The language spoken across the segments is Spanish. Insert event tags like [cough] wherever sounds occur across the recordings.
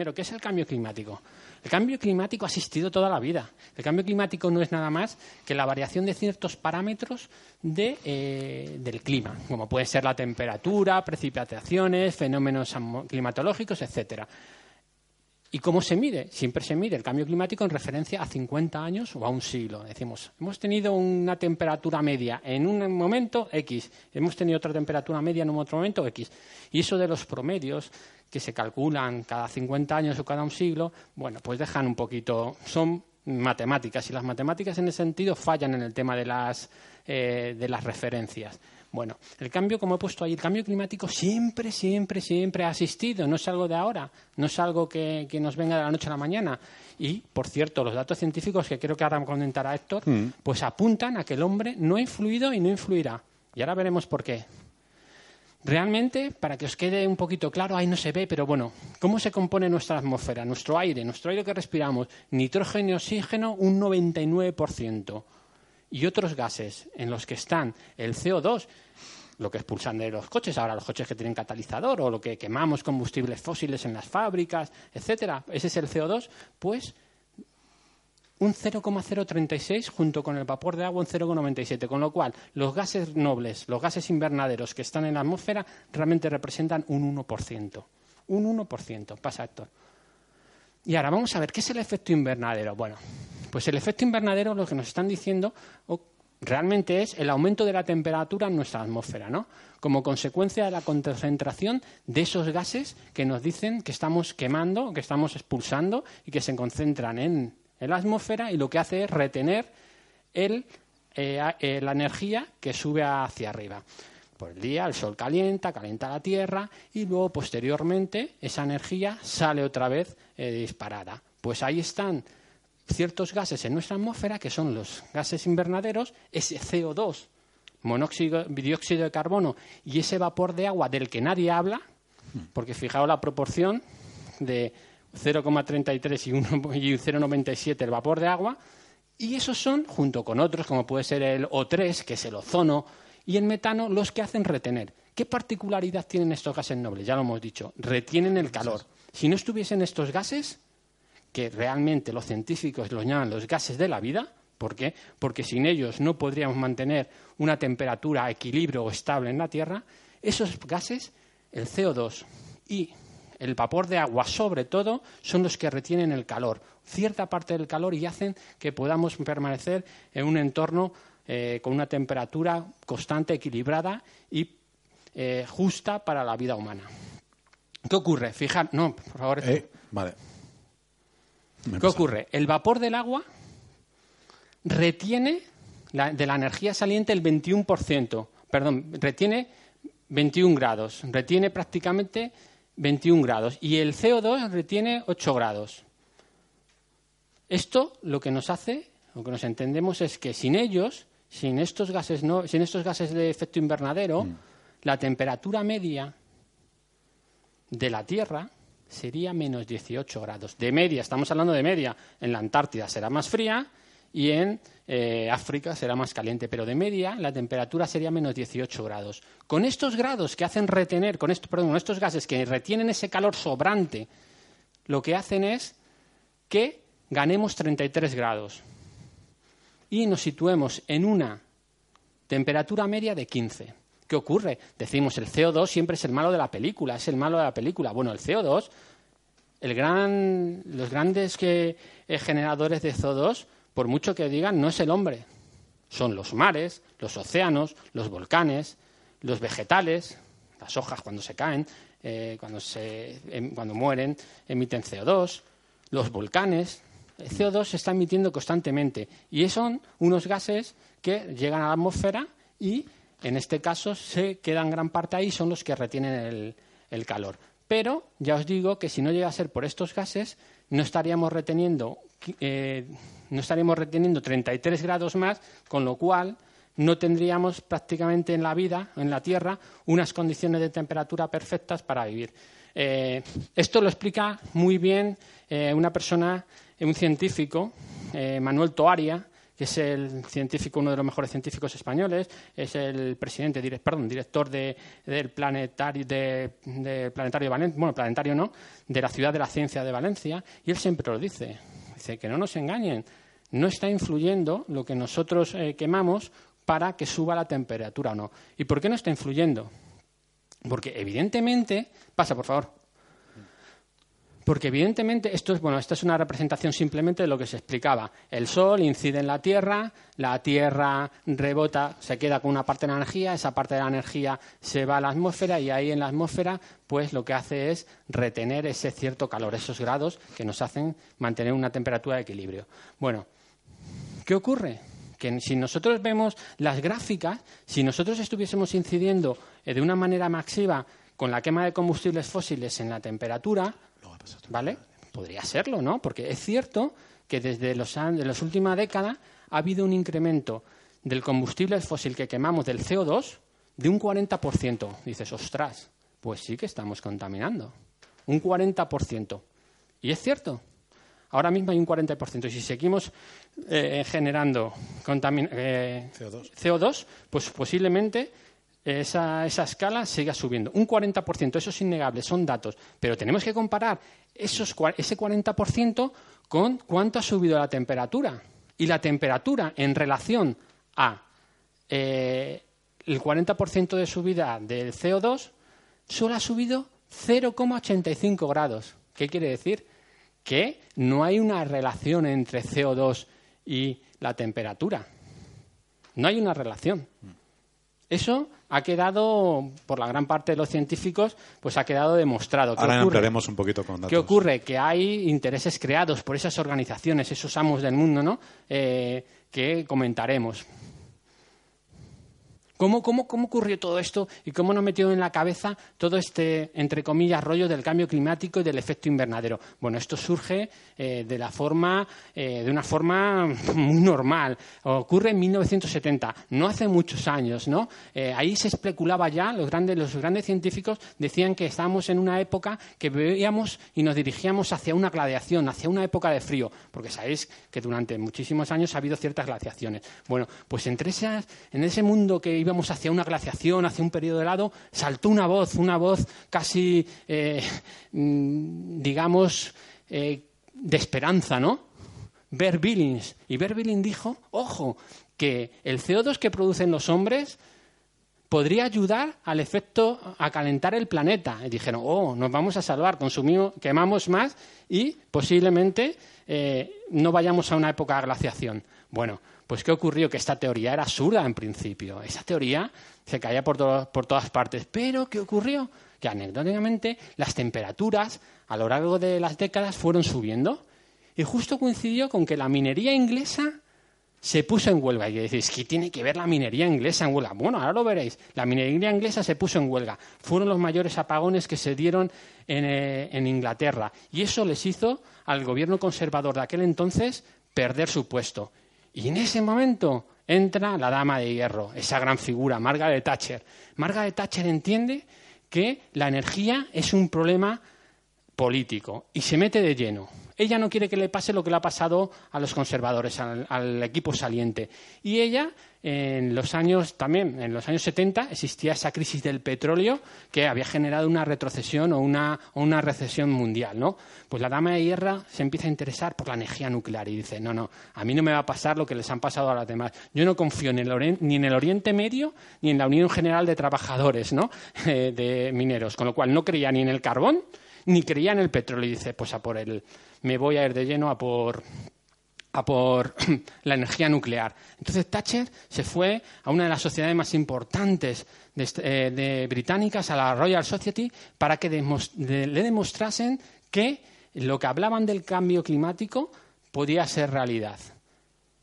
Primero, ¿qué es el cambio climático? El cambio climático ha existido toda la vida. El cambio climático no es nada más que la variación de ciertos parámetros eh, del clima, como puede ser la temperatura, precipitaciones, fenómenos climatológicos, etcétera. ¿Y cómo se mide? Siempre se mide el cambio climático en referencia a 50 años o a un siglo. Decimos, hemos tenido una temperatura media en un momento X, hemos tenido otra temperatura media en un otro momento X. Y eso de los promedios que se calculan cada 50 años o cada un siglo, bueno, pues dejan un poquito, son matemáticas y las matemáticas en ese sentido fallan en el tema de las, eh, de las referencias. Bueno, el cambio, como he puesto ahí, el cambio climático siempre, siempre, siempre ha existido, no es algo de ahora, no es algo que, nos venga de la noche a la mañana. Y, por cierto, los datos científicos que creo que ahora comentará Héctor, mm. pues apuntan a que el hombre no ha influido y no influirá. Y ahora veremos por qué. Realmente, para que os quede un poquito claro, ahí no se ve, pero bueno, ¿cómo se compone nuestra atmósfera? Nuestro aire, nuestro aire que respiramos, nitrógeno y oxígeno, un 99% y otros gases en los que están el CO2, lo que expulsan de los coches, ahora los coches que tienen catalizador o lo que quemamos combustibles fósiles en las fábricas, etcétera, ese es el CO2, pues un 0,036 junto con el vapor de agua un 0,97, con lo cual los gases nobles, los gases invernaderos que están en la atmósfera realmente representan un 1%. Un 1%, pasa Héctor. Y ahora vamos a ver, ¿qué es el efecto invernadero? Bueno, pues el efecto invernadero lo que nos están diciendo realmente es el aumento de la temperatura en nuestra atmósfera, ¿no? Como consecuencia de la concentración de esos gases que nos dicen que estamos quemando, que estamos expulsando y que se concentran en, la atmósfera y lo que hace es retener eh, eh, la energía que sube hacia arriba. Por el día el sol calienta, calienta la tierra y luego posteriormente esa energía sale otra vez eh, disparada. Pues ahí están ciertos gases en nuestra atmósfera que son los gases invernaderos, ese CO2, monóxido, dióxido de carbono y ese vapor de agua del que nadie habla, porque fijaos la proporción de 0,33 y 0,97 [laughs] el vapor de agua, y esos son, junto con otros, como puede ser el O3, que es el ozono, y el metano los que hacen retener. ¿Qué particularidad tienen estos gases nobles? Ya lo hemos dicho, retienen el calor. Si no estuviesen estos gases, que realmente los científicos los llaman los gases de la vida, ¿por qué? Porque sin ellos no podríamos mantener una temperatura equilibrio o estable en la Tierra, esos gases, el CO2 y el vapor de agua sobre todo, son los que retienen el calor, cierta parte del calor y hacen que podamos permanecer en un entorno eh, con una temperatura constante, equilibrada y eh, justa para la vida humana. ¿Qué ocurre? Fijar, no, por favor. Eh, vale. ¿Qué ocurre? El vapor del agua retiene de la energía saliente el 21%, perdón, retiene 21 grados, retiene prácticamente 21 grados y el CO2 retiene 8 grados. Esto lo que nos hace, lo que nos entendemos es que sin ellos sin estos gases, no, sin estos gases de efecto invernadero, mm. la temperatura media de la Tierra sería menos 18 grados. De media, estamos hablando de media. En la Antártida será más fría y en eh, África será más caliente, pero de media la temperatura sería menos 18 grados. Con estos grados que hacen retener, con, esto, perdón, estos gases que retienen ese calor sobrante, lo que hacen es que ganemos 33 grados y nos situemos en una temperatura media de 15. ¿Qué ocurre? Decimos, el CO2 siempre es el malo de la película, es el malo de la película. Bueno, el CO2, el gran, los grandes que, eh, generadores de CO2, por mucho que digan, no es el hombre. Son los mares, los océanos, los volcanes, los vegetales, las hojas cuando se caen, eh, cuando, se, em, cuando mueren, emiten CO2, los volcanes, el CO2 se está emitiendo constantemente y son unos gases que llegan a la atmósfera y en este caso se quedan gran parte ahí, son los que retienen el, calor. Pero ya os digo que si no llega a ser por estos gases, no estaríamos reteniendo, eh, no estaríamos reteniendo 33 grados más, con lo cual no tendríamos prácticamente en la vida, en la Tierra, unas condiciones de temperatura perfectas para vivir. Eh, esto lo explica muy bien eh, una persona un científico, eh, Manuel Toaria, que es el científico, uno de los mejores científicos españoles, es el presidente, perdón, director del planetario de, planetario Valencia, bueno, planetario no, de la ciudad de la ciencia de Valencia, y él siempre lo dice, dice que no nos engañen, no está influyendo lo que nosotros eh, quemamos para que suba la temperatura o no. ¿Y por qué no está influyendo? Porque evidentemente, pasa por favor, porque evidentemente esto es, bueno, esta es una representación simplemente de lo que se explicaba. El Sol incide en la Tierra, la Tierra rebota, se queda con una parte de la energía, esa parte de la energía se va a la atmósfera y ahí en la atmósfera pues lo que hace es retener ese cierto calor, esos grados que nos hacen mantener una temperatura de equilibrio. Bueno, ¿qué ocurre? Que si nosotros vemos las gráficas, si nosotros estuviésemos incidiendo eh, de una manera masiva con la quema de combustibles fósiles en la temperatura, ¿Vale? Podría serlo, ¿no? Porque es cierto que desde los, de las últimas décadas ha habido un incremento del combustible fósil que quemamos, del CO2, de un 40%. Dices, ostras, pues sí que estamos contaminando. Un 40%. Y es cierto. Ahora mismo hay un 40%. Y si seguimos eh, generando eh, CO2. CO2, pues posiblemente esa, escala siga subiendo. Un 40%, eso es innegable, son datos. Pero tenemos que comparar esos, ese 40% con cuánto ha subido la temperatura. Y la temperatura en relación a eh, el 40% de subida del CO2 solo ha subido 0,85 grados. ¿Qué quiere decir? Que no hay una relación entre CO2 y la temperatura. No hay una relación. Eso ha quedado, por la gran parte de los científicos, pues ha quedado demostrado. Ahora ampliaremos un poquito con datos. ¿Qué ocurre? Que hay intereses creados por esas organizaciones, esos amos del mundo, ¿no? Eh, que comentaremos. ¿Cómo, cómo, cómo ocurrió todo esto y cómo nos metió en la cabeza todo este, entre comillas, rollo del cambio climático y del efecto invernadero? Bueno, esto surge eh, de, la forma, eh, de una forma [laughs] muy normal. Ocurre en 1970, no hace muchos años, ¿no? Eh, ahí se especulaba ya, los grandes, los grandes científicos decían que estábamos en una época que veíamos y nos dirigíamos hacia una glaciación, hacia una época de frío, porque sabéis que durante muchísimos años ha habido ciertas glaciaciones. Bueno, pues entre esas, en ese mundo que iba hacia una glaciación, hacia un periodo helado, saltó una voz, una voz casi, eh, mm, digamos, eh, de esperanza, ¿no? Ver Billings. Y Ver Billings dijo, ojo, que el CO2 que producen los hombres podría ayudar al efecto a calentar el planeta. Y dijeron, oh, nos vamos a salvar, consumimos, quemamos más y posiblemente eh, no vayamos a una época de glaciación. Bueno, pues ¿qué ocurrió? Que esta teoría era absurda en principio. Esa teoría se caía por, por todas partes. Pero ¿qué ocurrió? Que anecdóticamente las temperaturas a lo largo de las décadas fueron subiendo. Y justo coincidió con que la minería inglesa se puso en huelga. Y decís, ¿qué tiene que ver la minería inglesa en huelga? Bueno, ahora lo veréis. La minería inglesa se puso en huelga. Fueron los mayores apagones que se dieron en, eh, en Inglaterra. Y eso les hizo al gobierno conservador de aquel entonces perder su puesto. Y en ese momento entra la dama de hierro, esa gran figura, Margaret Thatcher. Margaret Thatcher entiende que la energía es un problema político y se mete de lleno. Ella no quiere que le pase lo que le ha pasado a los conservadores, al, equipo saliente. Y ella, en los años también, en los años 70, existía esa crisis del petróleo que había generado una retrocesión o una, recesión mundial, ¿no? Pues la dama de hierro se empieza a interesar por la energía nuclear y dice, no, no, a mí no me va a pasar lo que les han pasado a las demás. Yo no confío ni en el Oriente Medio ni en la Unión General de Trabajadores, ¿no? [laughs] de mineros, con lo cual no creía ni en el carbón ni creía en el petróleo. Y dice, pues a por el me voy a ir de lleno a por a por [clears throat] la energía nuclear. Entonces Thatcher se fue a una de las sociedades más importantes de, eh, británicas, a la Royal Society, para que le demostrasen que lo que hablaban del cambio climático podía ser realidad.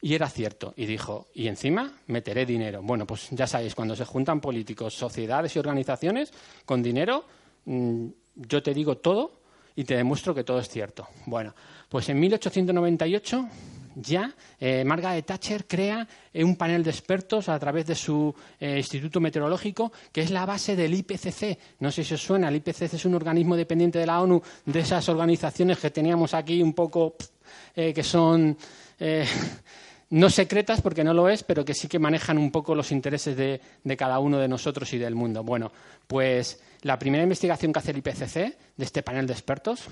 Y era cierto. Y dijo, y encima meteré dinero. Bueno, pues ya sabéis, cuando se juntan políticos, sociedades y organizaciones con dinero, mm, yo te digo todo y te demuestro que todo es cierto. Bueno, pues en 1898 ya eh, Margaret Thatcher crea eh, un panel de expertos a través de su eh, Instituto Meteorológico, que es la base del IPCC. No sé si os suena, el IPCC es un organismo dependiente de la ONU, de esas organizaciones que teníamos aquí un poco, que son no secretas porque no lo es, pero que sí que manejan un poco los intereses de, cada uno de nosotros y del mundo. Bueno, pues la primera investigación que hace el IPCC de este panel de expertos,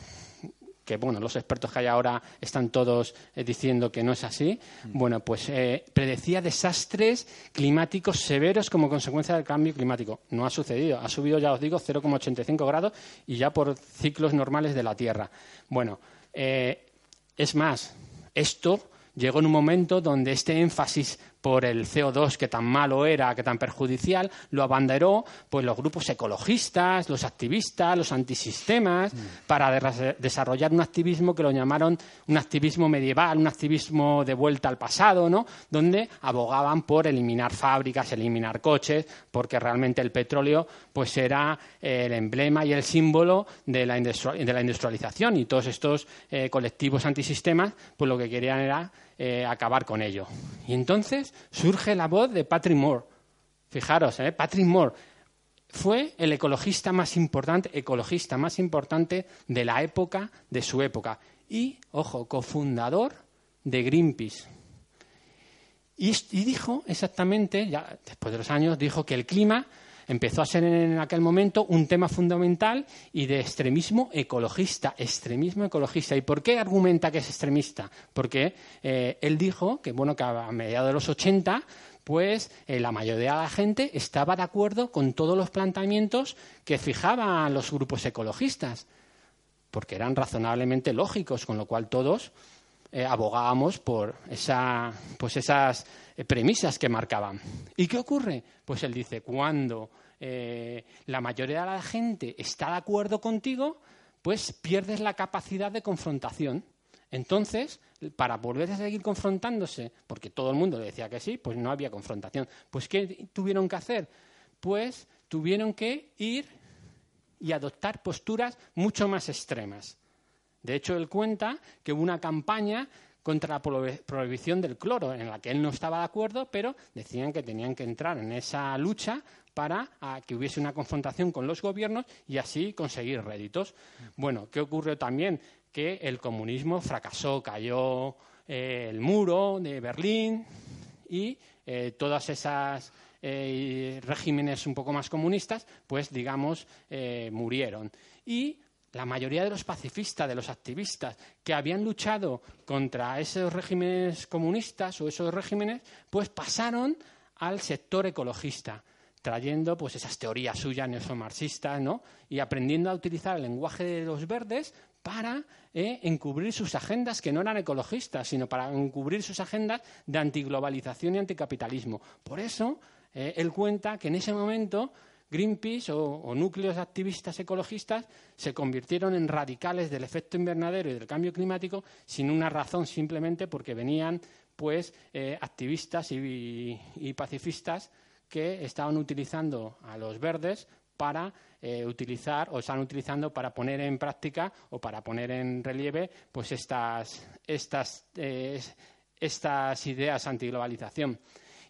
que bueno, los expertos que hay ahora están todos eh, diciendo que no es así, mm. bueno, pues eh, predecía desastres climáticos severos como consecuencia del cambio climático. No ha sucedido, ha subido, ya os digo, 0,85 grados y ya por ciclos normales de la Tierra. Bueno, eh, es más, esto llegó en un momento donde este énfasis por el CO2 que tan malo era, que tan perjudicial, lo abanderó pues los grupos ecologistas, los activistas, los antisistemas, mm. para desarrollar un activismo que lo llamaron un activismo medieval, un activismo de vuelta al pasado, ¿no? Donde abogaban por eliminar fábricas, eliminar coches, porque realmente el petróleo pues era el emblema y el símbolo de la, industrialización y todos estos eh, colectivos antisistemas pues lo que querían era eh, acabar con ello. Y entonces surge la voz de Patrick Moore. Fijaros, ¿eh? Patrick Moore fue el ecologista más importante, ecologista más importante de la época, de su época. Y, ojo, cofundador de Greenpeace. Y, y dijo exactamente, ya después de los años, dijo que el clima empezó a ser en aquel momento un tema fundamental y de extremismo ecologista, extremismo ecologista. ¿Y por qué argumenta que es extremista? Porque eh, él dijo que, bueno, que a mediados de los 80 pues eh, la mayoría de la gente estaba de acuerdo con todos los planteamientos que fijaban los grupos ecologistas, porque eran razonablemente lógicos, con lo cual todos eh, abogábamos por esa, pues esas eh, premisas que marcaban. ¿Y qué ocurre? Pues él dice, cuando eh, la mayoría de la gente está de acuerdo contigo, pues pierdes la capacidad de confrontación. Entonces, para volver a seguir confrontándose, porque todo el mundo le decía que sí, pues no había confrontación. Pues ¿qué tuvieron que hacer? Pues tuvieron que ir y adoptar posturas mucho más extremas. De hecho, él cuenta que hubo una campaña contra la prohibición del cloro, en la que él no estaba de acuerdo, pero decían que tenían que entrar en esa lucha para que hubiese una confrontación con los gobiernos y así conseguir réditos. Bueno, ¿qué ocurrió también? Que el comunismo fracasó, cayó eh, el muro de Berlín y eh, todas esas eh, regímenes un poco más comunistas, pues digamos, murieron. Y la mayoría de los pacifistas, de los activistas que habían luchado contra esos regímenes comunistas o esos regímenes, pues pasaron al sector ecologista, trayendo pues esas teorías suyas neomarxistas, ¿no? Y aprendiendo a utilizar el lenguaje de los verdes para eh, encubrir sus agendas que no eran ecologistas, sino para encubrir sus agendas de antiglobalización y anticapitalismo. Por eso, eh, él cuenta que en ese momento Greenpeace o, núcleos activistas ecologistas se convirtieron en radicales del efecto invernadero y del cambio climático sin una razón, simplemente porque venían pues eh, activistas y, pacifistas que estaban utilizando a los verdes para eh, utilizar o están utilizando para poner en práctica o para poner en relieve pues estas, estas, eh, estas ideas antiglobalización.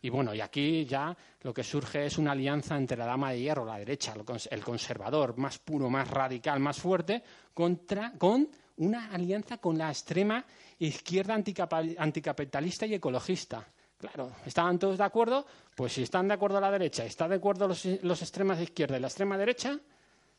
Y bueno, y aquí ya lo que surge es una alianza entre la dama de hierro, la derecha, el conservador más puro, más radical, más fuerte, contra, con una alianza con la extrema izquierda anticapitalista y ecologista. Claro, ¿estaban todos de acuerdo? Pues si están de acuerdo la derecha, ¿están de acuerdo los, los extremas de izquierda y la extrema derecha?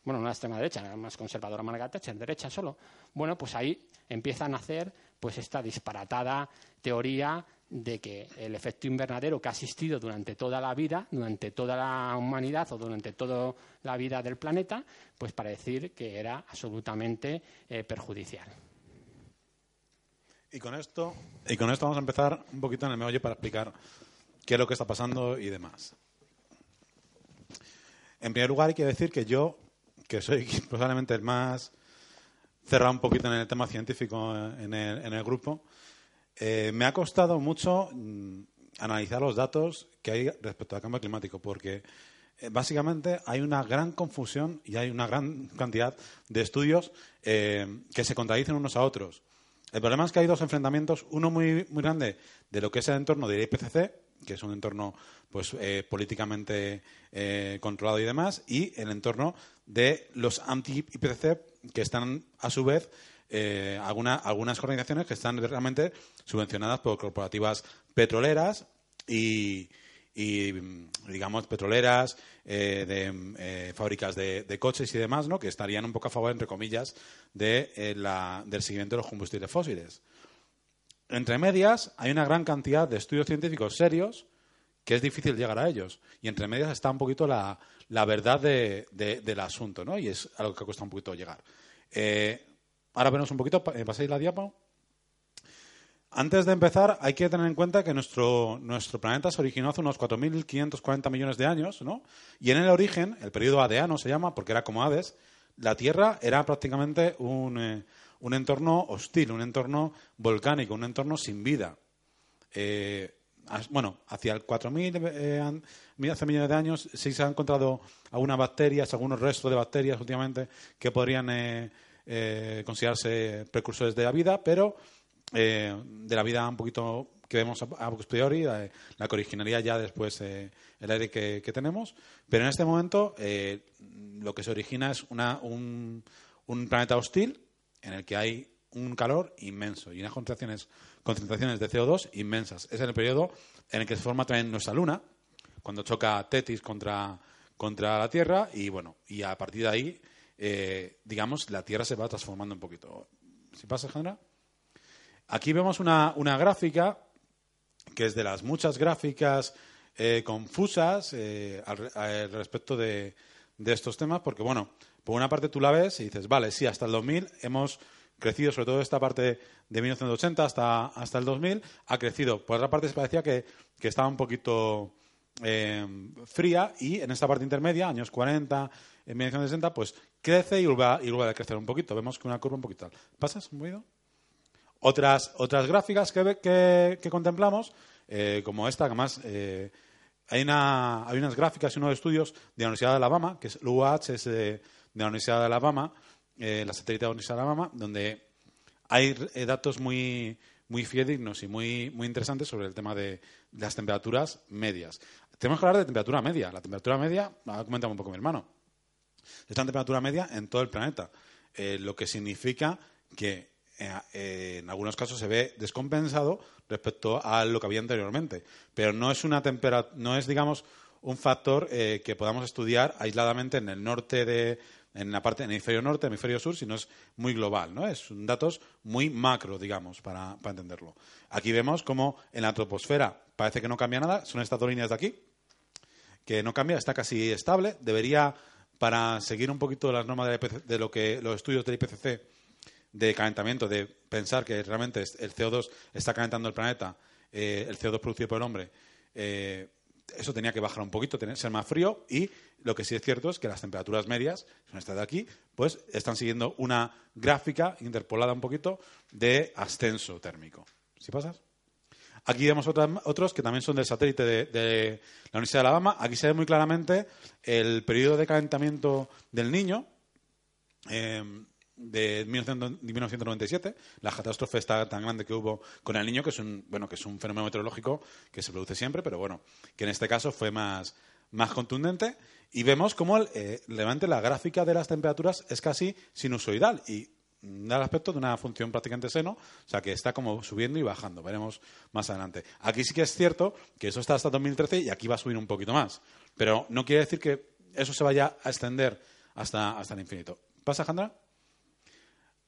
Bueno, no la extrema derecha, la más conservadora Margaret Thatcher, derecha solo. Bueno, pues ahí empiezan a hacer pues esta disparatada teoría de que el efecto invernadero que ha existido durante toda la vida, durante toda la humanidad o durante toda la vida del planeta, pues para decir que era absolutamente eh, perjudicial. Y con esto, y con esto vamos a empezar un poquito en el meollo para explicar qué es lo que está pasando y demás. En primer lugar, hay que decir que yo, que soy [laughs] probablemente el más cerrado un poquito en el tema científico en el grupo, eh, me ha costado mucho mm, analizar los datos que hay respecto al cambio climático, porque eh, básicamente hay una gran confusión y hay una gran cantidad de estudios eh, que se contradicen unos a otros. El problema es que hay dos enfrentamientos, uno muy, muy grande de lo que es el entorno del IPCC, que es un entorno pues políticamente controlado y demás, y el entorno de los anti-IPCC, que están a su vez eh, algunas organizaciones que están realmente subvencionadas por corporativas petroleras y, digamos, petroleras, eh, de eh, fábricas de, coches y demás, ¿no? que estarían un poco a favor, entre comillas, de, del seguimiento de los combustibles fósiles. Entre medias, hay una gran cantidad de estudios científicos serios que es difícil llegar a ellos. Y entre medias está un poquito la, verdad del asunto, ¿no? Y es algo que cuesta un poquito llegar. Ahora vemos un poquito, eh, pasáis la diapo. Antes de empezar, hay que tener en cuenta que nuestro, nuestro planeta se originó hace unos 4.540 millones de años, ¿no? Y en el origen, el periodo adeano se llama, porque era como Hades, la Tierra era prácticamente un, eh, un entorno hostil, un entorno volcánico, un entorno sin vida. Eh, bueno, hacia el 4.000 millones de años sí se han encontrado algunas bacterias, algunos restos de bacterias últimamente que podrían eh, considerarse precursores de la vida, pero eh, de la vida un poquito que vemos a, posteriori, la, la, que originaría ya después eh, el aire que, tenemos. Pero en este momento lo que se origina es una, un, un, planeta hostil en el que hay un calor inmenso y unas concentraciones, concentraciones de CO2 inmensas. Es en el periodo en el que se forma también nuestra Luna, cuando choca Tetis contra, contra la Tierra y bueno, y a partir de ahí eh, digamos, la Tierra se va transformando un poquito. ¿Si pasa, Alejandra? Aquí vemos una, gráfica que es de las muchas gráficas eh, confusas eh, al, respecto de, estos temas, porque, bueno, por una parte tú la ves y dices, vale, sí, hasta el 2000 hemos crecido, sobre todo esta parte de 1980 hasta, hasta el 2000, ha crecido. Por otra parte, se parecía que, que estaba un poquito fría y en esta parte intermedia, años 40, en 1960, pues crece y vuelve, a, y vuelve a crecer un poquito. Vemos que una curva un poquito tal. ¿Pasas un poquito? Otras, otras gráficas que, que, contemplamos, eh, como esta, que además eh, hay, una, hay unas gráficas y unos estudios de la Universidad de Alabama, que es el UH, es de, la Universidad de Alabama, eh, la satélite de la Universidad de Alabama, donde hay datos muy, muy fidedignos y muy, muy interesantes sobre el tema de las temperaturas medias. Tenemos que hablar de temperatura media. La temperatura media, ha comentado un poco mi hermano, Está en temperatura media en todo el planeta, eh, lo que significa que eh, eh, en algunos casos se ve descompensado respecto a lo que había anteriormente. Pero no es una no es, digamos, un factor que podamos estudiar aisladamente en el norte de, en la parte, en el hemisferio norte, hemisferio sur, sino es muy global, ¿no? Es datos muy macro, digamos, para, para entenderlo. Aquí vemos cómo en la troposfera parece que no cambia nada, son estas dos líneas de aquí, que no cambia, está casi estable, debería para seguir un poquito las normas de, lo que los estudios del IPCC de calentamiento, de pensar que realmente el CO2 está calentando el planeta, eh, el CO2 producido por el hombre, eh, eso tenía que bajar un poquito, tener, ser más frío y lo que sí es cierto es que las temperaturas medias, son estas de aquí, pues están siguiendo una gráfica interpolada un poquito de ascenso térmico. ¿Sí pasas? Aquí vemos otros que también son del satélite de, la Universidad de Alabama. Aquí se ve muy claramente el periodo de calentamiento del niño eh, de 1997, la catástrofe está tan grande que hubo con el niño, que es un, bueno, que es un fenómeno meteorológico que se produce siempre, pero bueno, que en este caso fue más, más contundente. Y vemos cómo el, eh, la gráfica de las temperaturas es casi sinusoidal. Y da el aspecto de una función prácticamente seno, o sea que está como subiendo y bajando, veremos más adelante. Aquí sí que es cierto que eso está hasta 2013 y aquí va a subir un poquito más, pero no quiere decir que eso se vaya a extender hasta, hasta el infinito. ¿Pasa, Jandra?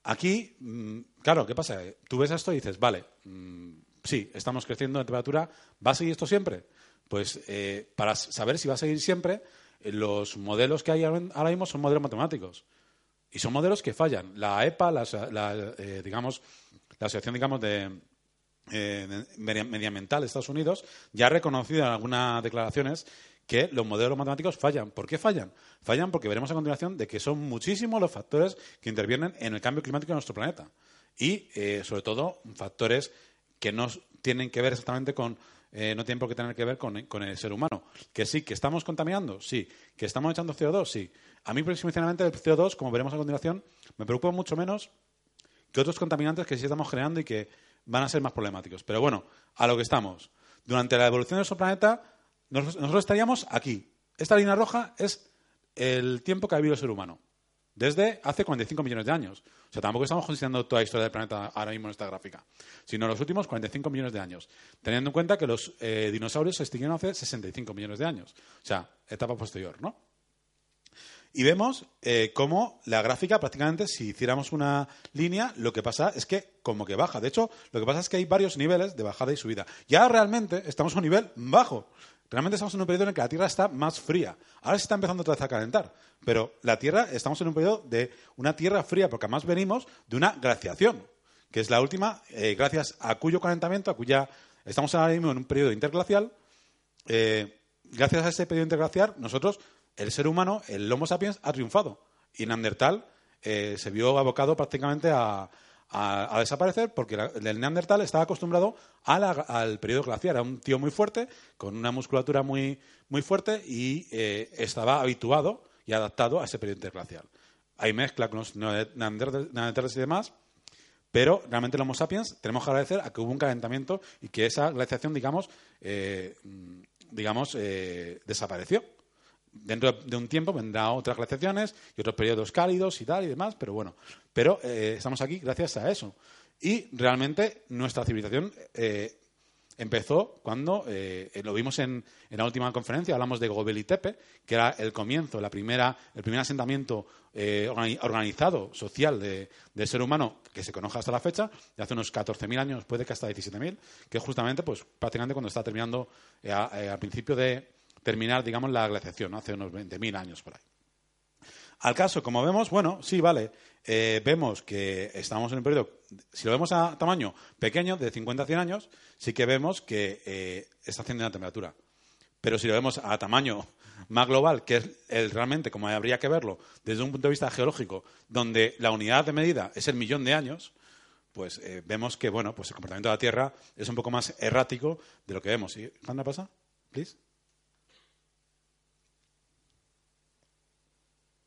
Aquí, mm, claro, ¿qué pasa? Tú ves esto y dices, vale, mm, sí, estamos creciendo en temperatura, ¿va a seguir esto siempre? Pues eh, para saber si va a seguir siempre, eh, los modelos que hay ahora mismo son modelos matemáticos. Y son modelos que fallan. La EPA, la, eh, digamos, la Asociación digamos, de, eh, Medioambiental de Estados Unidos, ya ha reconocido en algunas declaraciones que los modelos matemáticos fallan. ¿Por qué fallan? Fallan porque veremos a continuación de que son muchísimos los factores que intervienen en el cambio climático de nuestro planeta. Y, eh, sobre todo, factores que no tienen que ver exactamente con eh, no tienen por qué tener que ver con, el ser humano. Que sí, que estamos contaminando, sí. Que estamos echando CO2, sí. A mí, principalmente, el CO2, como veremos a continuación, me preocupa mucho menos que otros contaminantes que sí estamos generando y que van a ser más problemáticos. Pero bueno, a lo que estamos. Durante la evolución de nuestro planeta, nosotros estaríamos aquí. Esta línea roja es el tiempo que ha vivido el ser humano. desde hace 45 millones de años. O sea, tampoco estamos considerando toda la historia del planeta ahora mismo en esta gráfica, sino los últimos 45 millones de años, teniendo en cuenta que los eh, dinosaurios se extinguieron hace 65 millones de años. O sea, etapa posterior, ¿no? Y vemos eh, cómo la gráfica, prácticamente, si hiciéramos una línea, lo que pasa es que como que baja. De hecho, lo que pasa es que hay varios niveles de bajada y subida. Ya realmente estamos a un nivel bajo. Realmente estamos en un periodo en el que la Tierra está más fría. Ahora se está empezando otra vez a calentar. Pero la Tierra, estamos en un periodo de una Tierra fría, porque además venimos de una glaciación, que es la última, eh, gracias a cuyo calentamiento, a cuya. Estamos ahora mismo en un periodo interglacial. Eh, gracias a ese periodo interglacial, nosotros, el ser humano, el Homo sapiens, ha triunfado. Y Neandertal eh, se vio abocado prácticamente a, a, desaparecer porque el Neandertal estaba acostumbrado al periodo glacial. Era un tío muy fuerte, con una musculatura muy, muy fuerte y eh, estaba habituado y adaptado a ese periodo interglacial. Hay mezcla con los neandertales y demás, pero realmente los Homo sapiens tenemos que agradecer a que hubo un calentamiento y que esa glaciación, digamos, eh, digamos eh, desapareció dentro de un tiempo vendrán otras glaciaciones y otros periodos cálidos y tal y demás, pero bueno, pero eh, estamos aquí gracias a eso. Y realmente nuestra civilización eh, empezó cuando, eh, lo vimos en, la última conferencia, hablamos de Gobel Tepe, que era el comienzo, la primera, el primer asentamiento organizado, social del ser humano que se conoce hasta la fecha, de hace unos 14.000 años, puede que hasta 17.000, que es justamente, pues prácticamente cuando está terminando al principio de terminar, digamos, la glaciación, hace unos 20.000 años por ahí. Al caso, como vemos, bueno, sí, vale, eh, vemos que estamos en un periodo, si lo vemos a tamaño pequeño, de 50 a 100 años, sí que vemos que eh, está haciendo la temperatura. Pero si lo vemos a tamaño más global, que es el, realmente, como habría que verlo, desde un punto de vista geológico, donde la unidad de medida es el millón de años, pues eh, vemos que, bueno, pues el comportamiento de la Tierra es un poco más errático de lo que vemos. ¿Sí? pasa? Please.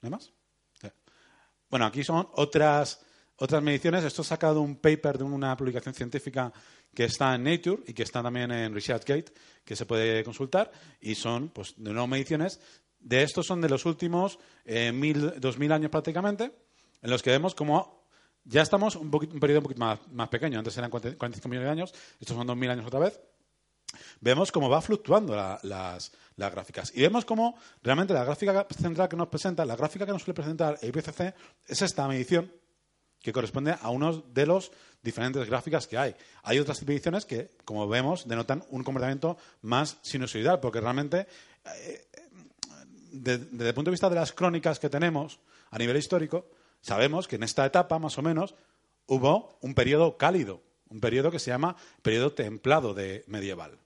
¿No hay más? Bueno, aquí son otras, otras mediciones. Esto es sacado un paper de una publicación científica que está en Nature y que está también en ResearchGate, que se puede consultar. Y son, pues, de nuevo mediciones. De estos son de los últimos eh, mil, dos mil años prácticamente, en los que vemos como ya estamos un, un periodo un poquito más, más, pequeño. Antes eran 45 millones de años, estos son dos mil años otra vez. Vemos cómo va fluctuando las, las gráficas. Y vemos cómo realmente la gráfica central que nos presenta, la gráfica que nos suele presentar el IPCC, es esta medición que corresponde a uno de los diferentes gráficas que hay. Hay otras mediciones que, como vemos, denotan un comportamiento más sinusoidal, porque realmente, eh, desde el punto de vista de las crónicas que tenemos a nivel histórico, sabemos que en esta etapa, más o menos, hubo un periodo cálido, un periodo que se llama periodo templado de medieval.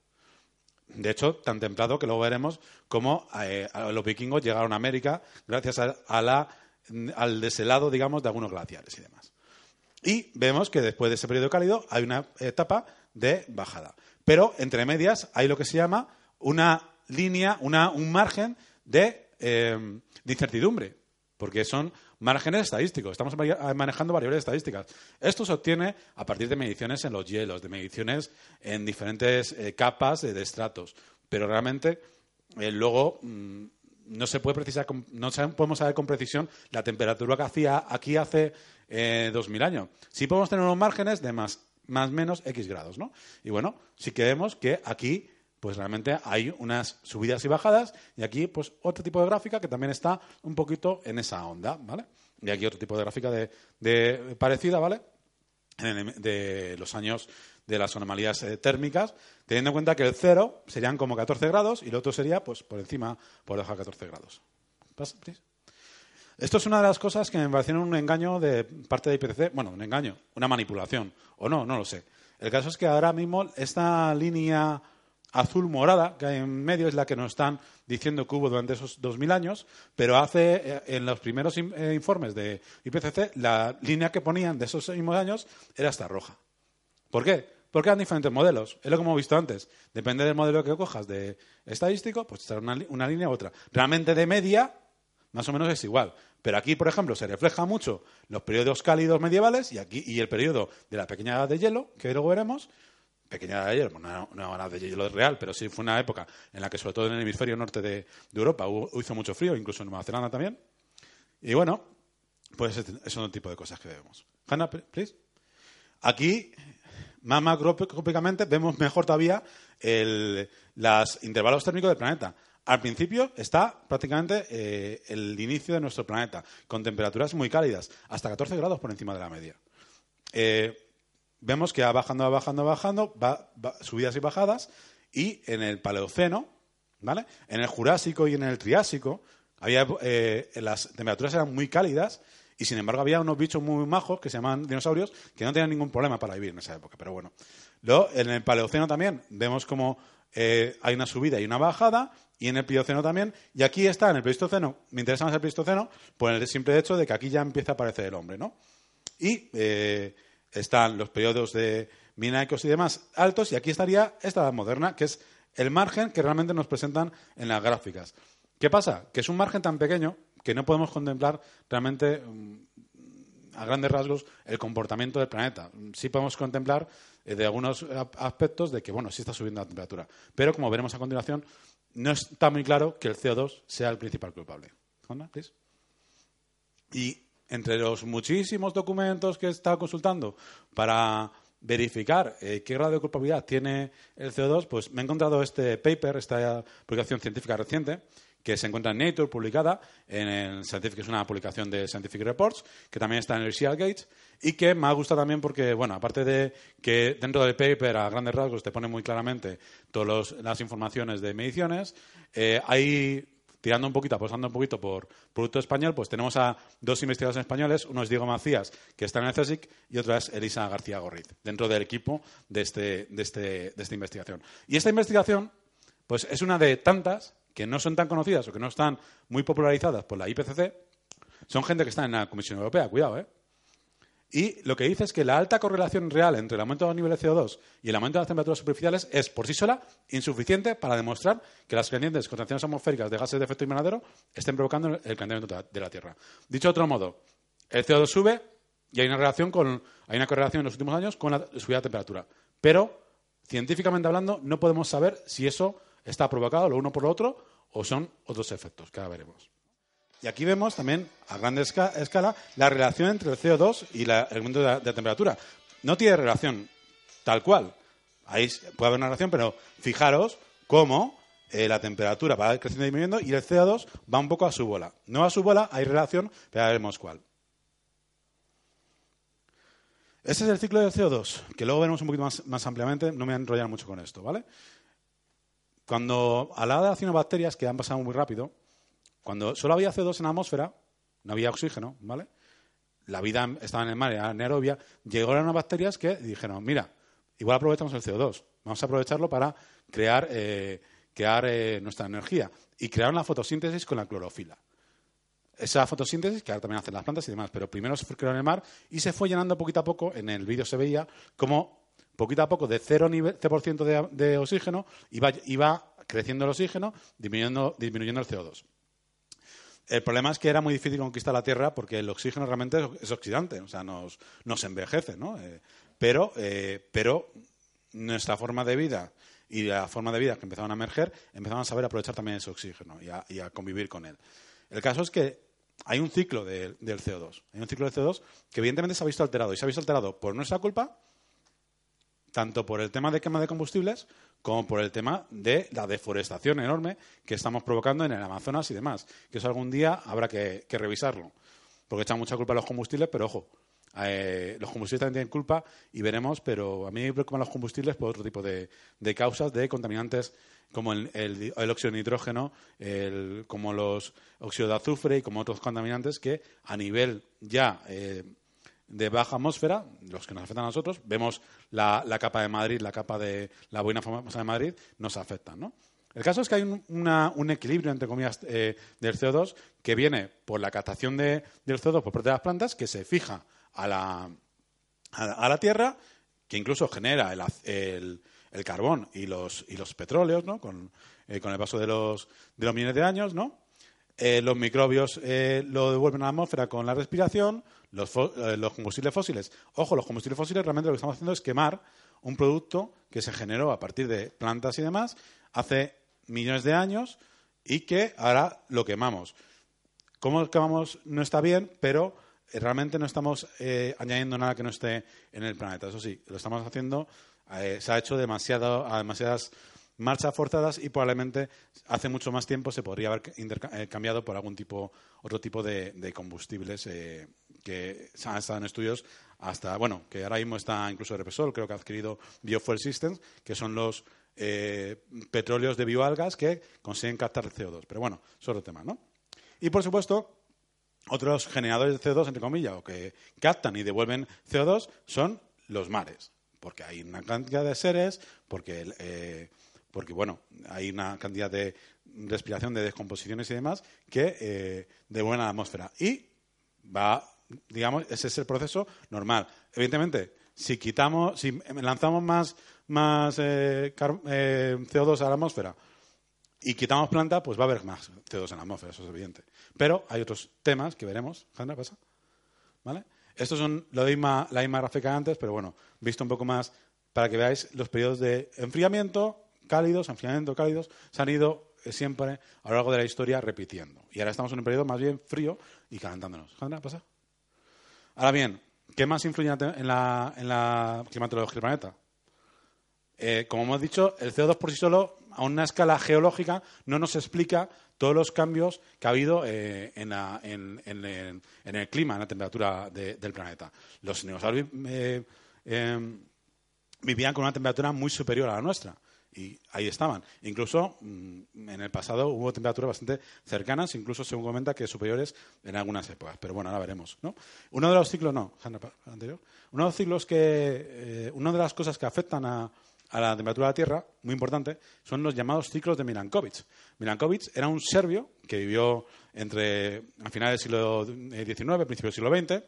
De hecho, tan templado que luego veremos cómo eh, los vikingos llegaron a América gracias al deshelado, digamos, de algunos glaciares y demás. Y vemos que después de ese periodo cálido hay una etapa de bajada. Pero entre medias hay lo que se llama una línea, un margen de, eh, de incertidumbre, porque son Márgenes estadísticos. Estamos manejando variables estadísticas. Esto se obtiene a partir de mediciones en los hielos, de mediciones en diferentes eh, capas de, estratos. Pero realmente eh, luego mm, no se puede precisar, no podemos saber con precisión la temperatura que hacía aquí hace eh, 2000 años. Sí podemos tener unos márgenes de más, más menos X grados, ¿no? Y bueno, sí que vemos que aquí pues realmente hay unas subidas y bajadas y aquí pues otro tipo de gráfica que también está un poquito en esa onda, ¿vale? Y aquí otro tipo de gráfica de, parecida, ¿vale? de los años de las anomalías eh, térmicas, teniendo en cuenta que el cero serían como 14 grados y el otro sería pues por encima, por debajo de 14 grados. Esto es una de las cosas que me parecieron un engaño de parte de IPCC, bueno, un engaño, una manipulación, o no, no lo sé. El caso es que ahora mismo esta línea azul morada que hay en medio es la que nos están diciendo que hubo durante esos 2.000 años, pero hace eh, en los primeros eh, informes de IPCC la línea que ponían de esos mismos años era esta roja. ¿Por qué? Porque eran diferentes modelos. Es lo que hemos visto antes. Depende del modelo que cojas de estadístico, pues estará una, una línea u otra. Realmente de media, más o menos es igual. Pero aquí, por ejemplo, se refleja mucho los periodos cálidos medievales y aquí y el periodo de la pequeña edad de hielo, que luego veremos, pequeña de ayer, no, no de hielo real, pero sí fue una época en la que, sobre todo en el hemisferio norte de, Europa, hizo mucho frío, incluso en Nueva Zelanda también. Y bueno, Pues ese son el tipo de cosas que vemos. Hannah, please. Aquí, más macroscópicamente, vemos mejor todavía los intervalos térmicos del planeta. Al principio está prácticamente eh, el inicio de nuestro planeta, con temperaturas muy cálidas, hasta 14 grados por encima de la media. Eh, vemos que va bajando, va bajando, va bajando, va, subidas y bajadas, y en el Paleoceno, ¿vale? En el Jurásico y en el Triásico, había, eh, las temperaturas eran muy cálidas y sin embargo había unos bichos muy majos que se llaman dinosaurios que no tenían ningún problema para vivir en esa época. Pero bueno, luego en el Paleoceno también vemos como eh, hay una subida y una bajada y en el Plioceno también. Y aquí está, en el Pleistoceno, me interesa más el Pleistoceno por el simple hecho de que aquí ya empieza a aparecer el hombre, ¿no? Y eh, están los periodos de minaicos y demás altos, y aquí estaría esta edad moderna, que es el margen que realmente nos presentan en las gráficas. ¿Qué pasa? Que es un margen tan pequeño que no podemos contemplar realmente mm, a grandes rasgos el comportamiento del planeta. Sí podemos contemplar eh, de algunos aspectos de que, bueno, sí está subiendo la temperatura. Pero, como veremos a continuación, no está muy claro que el CO2 sea el principal culpable. Y entre los muchísimos documentos que estado consultando para verificar eh, qué grado de culpabilidad tiene el CO2, pues me he encontrado este paper, esta publicación científica reciente, que se encuentra en Nature, publicada en Scientific, es una publicación de Scientific Reports, que también está en el Seal Gates, y que me ha gustado también porque, bueno, aparte de que dentro del paper a grandes rasgos te pone muy claramente todas las informaciones de mediciones, eh, hay tirando un poquito, apostando un poquito por producto español, pues tenemos a dos investigadores españoles, uno es Diego Macías, que está en el CSIC, y otra es Elisa García Gorriz, dentro del equipo de, este, de, este, de esta investigación. Y esta investigación, pues es una de tantas que no son tan conocidas o que no están muy popularizadas por la IPCC, son gente que está en la Comisión Europea, cuidado, ¿eh? Y lo que dice es que la alta correlación real entre el aumento de los niveles de CO2 y el aumento de las temperaturas superficiales es por sí sola insuficiente para demostrar que las crecientes concentraciones atmosféricas de gases de efecto invernadero estén provocando el calentamiento de la Tierra. Dicho de otro modo, el CO2 sube y hay una relación con hay una correlación en los últimos años con la subida de temperatura. Pero científicamente hablando no podemos saber si eso está provocado lo uno por lo otro o son otros efectos, que ahora veremos. Y aquí vemos también, a gran escala, la relación entre el CO2 y el aumento de, temperatura. No tiene relación tal cual. Ahí puede haber una relación, pero fijaros cómo eh, la temperatura va creciendo y disminuyendo y el CO2 va un poco a su bola. No a su bola, hay relación, pero ya veremos cuál. Ese es el ciclo del CO2, que luego veremos un poquito más, ampliamente. No me voy a enrollar mucho con esto, ¿vale? Cuando hablaba de cianobacterias, que han pasado muy rápido, cuando solo había CO2 en la atmósfera, no había oxígeno, ¿vale? La vida estaba en el mar, era anaerobia. Llegaron unas bacterias que dijeron, mira, igual aprovechamos el CO2, vamos a aprovecharlo para crear, eh, crear eh, nuestra energía. Y crearon la fotosíntesis con la clorofila. Esa fotosíntesis, que ahora también hacen las plantas y demás, pero primero se creó en el mar y se fue llenando poquito a poco, en el vídeo se veía como poquito a poco de 0%, de, de oxígeno iba, iba creciendo el oxígeno, disminuyendo, disminuyendo el CO2. El problema es que era muy difícil conquistar la Tierra porque el oxígeno realmente es oxidante, o sea, nos, nos envejece, ¿no? Eh, pero, eh, pero nuestra forma de vida y la forma de vida que empezaban a emerger, empezaban a saber aprovechar también ese oxígeno y a, convivir con él. El caso es que hay un ciclo del CO2. Hay un ciclo del CO2 que evidentemente se ha visto alterado. Y se ha visto alterado por nuestra culpa tanto por el tema de quema de combustibles como por el tema de la deforestación enorme que estamos provocando en el Amazonas y demás. Que eso algún día habrá que, revisarlo. Porque echan mucha culpa a los combustibles, pero ojo, eh, los combustibles también tienen culpa y veremos, pero a mí me preocupan los combustibles por otro tipo de, causas de contaminantes como el, óxido de nitrógeno, como los óxidos de azufre y como otros contaminantes que a nivel ya eh, de baja atmósfera, los que nos afectan a nosotros, vemos la, capa de Madrid, la capa de la buena famosa de Madrid, nos afectan, ¿no? El caso es que hay un, equilibrio, entre comillas, eh, del CO2 que viene por la captación de, del CO2 por parte de las plantas, que se fija a la, a, la Tierra, que incluso genera el, el, carbón y los, y los petróleos, ¿no? Con, eh, con el paso de los, de los millones de años, ¿no? Eh, los microbios lo devuelven a la atmósfera con la respiración, eh, los, combustibles fósiles. Ojo, los combustibles fósiles realmente lo que estamos haciendo es quemar un producto que se generó a partir de plantas y demás hace millones de años y que ahora lo quemamos. Cómo quemamos no está bien, pero eh, realmente no estamos eh, añadiendo nada que no esté en el planeta. Eso sí, lo estamos haciendo, eh, se ha hecho demasiado, a demasiadas marchas forzadas y probablemente hace mucho más tiempo se podría haber eh, cambiado por algún tipo, otro tipo de, de combustibles eh, que han estado en estudios hasta, bueno, que ahora mismo está incluso Repsol, creo que ha adquirido Biofuel Systems, que son los eh, petróleos de bioalgas que consiguen captar el CO2. Pero bueno, es otro tema, ¿no? Y por supuesto, otros generadores de CO2, entre comillas, o que captan y devuelven CO2, son los mares. Porque hay una cantidad de seres, porque, eh, porque bueno, hay una cantidad de respiración, de descomposiciones y demás, que eh, devuelven a la atmósfera. Y va, digamos, ese es el proceso normal. Evidentemente, si quitamos, si lanzamos más, más eh, car- eh, CO2 a la atmósfera y quitamos planta, pues va a haber más CO2 en la atmósfera, eso es evidente. Pero hay otros temas que veremos. Sandra, pasa. ¿Vale? Estos son de misma- la misma gráfica antes, pero bueno, visto un poco más para que veáis los periodos de enfriamiento, cálidos, enfriamiento, cálidos, se han ido eh, siempre a lo largo de la historia repitiendo. Y ahora estamos en un periodo más bien frío y calentándonos. Sandra, pasa. Ahora bien, ¿qué más influye en la, en la, climatología del planeta? Eh, como hemos dicho, el CO2 por sí solo, a una escala geológica, no nos explica todos los cambios que ha habido eh, en, la- en- en el clima, en la temperatura de- del planeta. Los dinosaurios eh, eh, vivían con una temperatura muy superior a la nuestra. Y ahí estaban. Incluso mm, en el pasado hubo temperaturas bastante cercanas, incluso según comenta que superiores en algunas épocas. Pero bueno, ahora veremos. ¿no? Uno de los ciclos, no, anterior. Uno de los ciclos que, eh, una de las cosas que afectan a, a la temperatura de la Tierra, muy importante, son los llamados ciclos de Milankovitch. Milankovitch era un serbio que vivió entre a finales del siglo XIX, principios del siglo XX,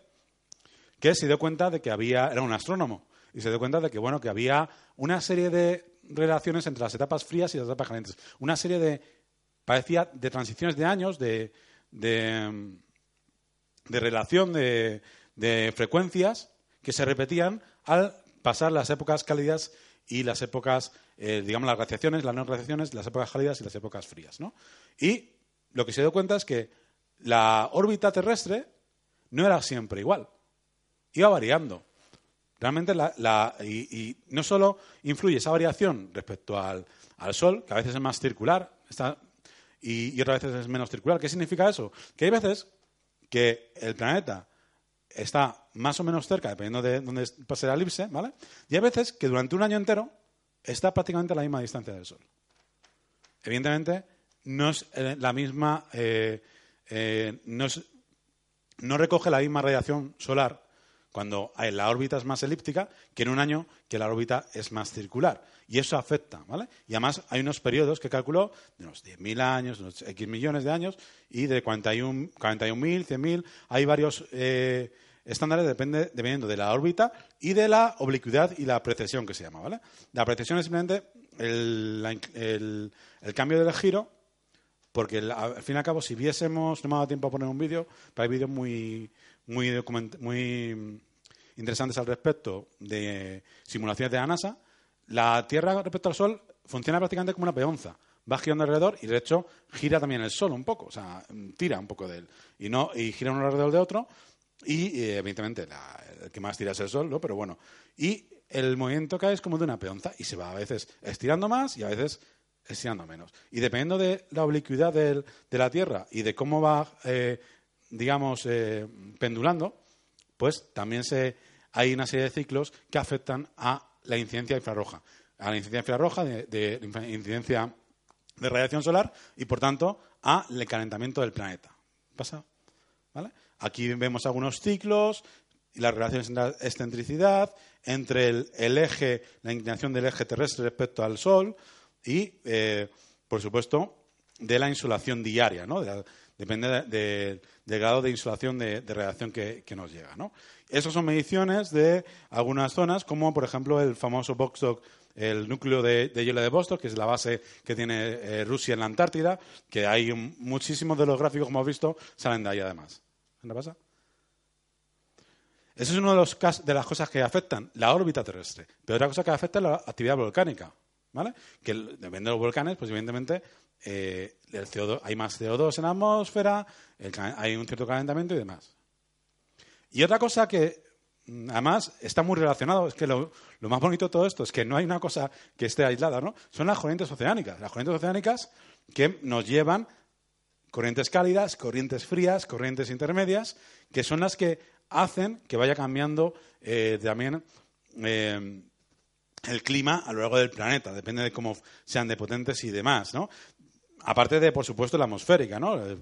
que se dio cuenta de que había, era un astrónomo, y se dio cuenta de que, bueno, que había una serie de relaciones entre las etapas frías y las etapas calientes. Una serie de, parecía, de transiciones de años, de, de, relación de, de frecuencias que se repetían al pasar las épocas cálidas y las épocas, eh, digamos, las glaciaciones, las no glaciaciones, las épocas cálidas y las épocas frías, ¿no? Y lo que se dio cuenta es que la órbita terrestre no era siempre igual iba variando. Realmente, la, la- y, y no solo influye esa variación respecto al, al Sol, que a veces es más circular está- y, y otras veces es menos circular. ¿Qué significa eso? Que hay veces que el planeta está más o menos cerca, dependiendo de dónde pase la elipse, ¿vale? Y hay veces que durante un año entero está prácticamente a la misma distancia del Sol. Evidentemente, no es eh, la misma, eh, eh, no, es- no recoge la misma radiación solar cuando la órbita es más elíptica que en un año que la órbita es más circular. Y eso afecta, ¿vale? Y además hay unos periodos que calculó de unos 10.000 años, unos X millones de años, y de 41 41.000, 100.000. Hay varios eh, estándares depende, dependiendo de la órbita y de la oblicuidad y la precesión que se llama, ¿vale? La precesión es simplemente el, el- el cambio del giro porque al fin y al cabo, si viésemos, no me ha dado tiempo a poner un vídeo, pero hay vídeos muy, muy, muy mm, interesantes al respecto de simulaciones de la NASA. La Tierra respecto al Sol funciona prácticamente como una peonza. Va girando alrededor y, de hecho, gira también el Sol un poco, o sea, mm, tira un poco de él. Y, no, y gira uno alrededor de otro y, eh, evidentemente, el que más tira es el Sol, ¿no? Pero bueno. Y el movimiento hay es como de una peonza y se va a veces estirando más y a veces estirando menos. Y dependiendo de la oblicuidad del- de la Tierra y de cómo va, eh, digamos, eh, pendulando, pues también se, hay una serie de ciclos que afectan a la incidencia infrarroja. A la incidencia infrarroja, de, de incidencia de radiación solar y, por tanto, al calentamiento del planeta. ¿Pasa? ¿Vale? Aquí vemos algunos ciclos y las relaciones entre la excentricidad, entre el, eje, la inclinación del eje terrestre respecto al Sol y, eh, por supuesto, de la insolación diaria, ¿no? De la- depende de- de- del grado de insolación de, radiación que, nos llega, ¿no? Esas son mediciones de algunas zonas, como por ejemplo el famoso Vostok, el núcleo de, hielo de Vostok, que es la base que tiene eh, Rusia en la Antártida, que hay muchísimos de los gráficos, como hemos visto, salen de ahí además. ¿Qué pasa? Eso es una de, los de las cosas que afectan la órbita terrestre. Pero otra cosa que afecta es la actividad volcánica. ¿vale? Que depende de los volcanes, pues evidentemente eh, el CO2, hay más CO2 en la atmósfera, hay un cierto calentamiento y demás. Y otra cosa que mm, además está muy relacionado, es que lo, más bonito de todo esto es que no hay una cosa que esté aislada, ¿no? Son las corrientes oceánicas. Las corrientes oceánicas que nos llevan corrientes cálidas, corrientes frías, corrientes intermedias, que son las que hacen que vaya cambiando eh, también eh, el clima a lo largo del planeta, depende de cómo sean de potentes y demás, ¿no? Aparte de, por supuesto, la atmosférica, ¿no? Eh,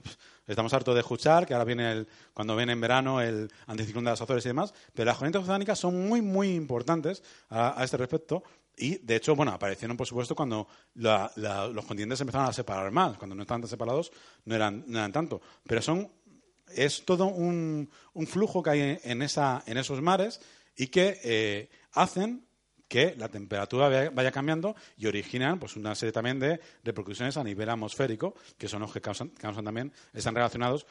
estamos hartos de escuchar que ahora viene el, cuando viene en verano el anticiclón de las Azores y demás, pero las corrientes oceánicas son muy, muy importantes a, este respecto y, de hecho, bueno, aparecieron, por supuesto, cuando los continentes empezaron a separar más. Cuando no estaban tan separados, no eran, no eran tanto. Pero son, es todo un, un flujo que hay en, esa, en esos mares y que eh, hacen que la temperatura vaya cambiando y originan pues una serie también de repercusiones a nivel atmosférico, que son los que causan, también, están relacionados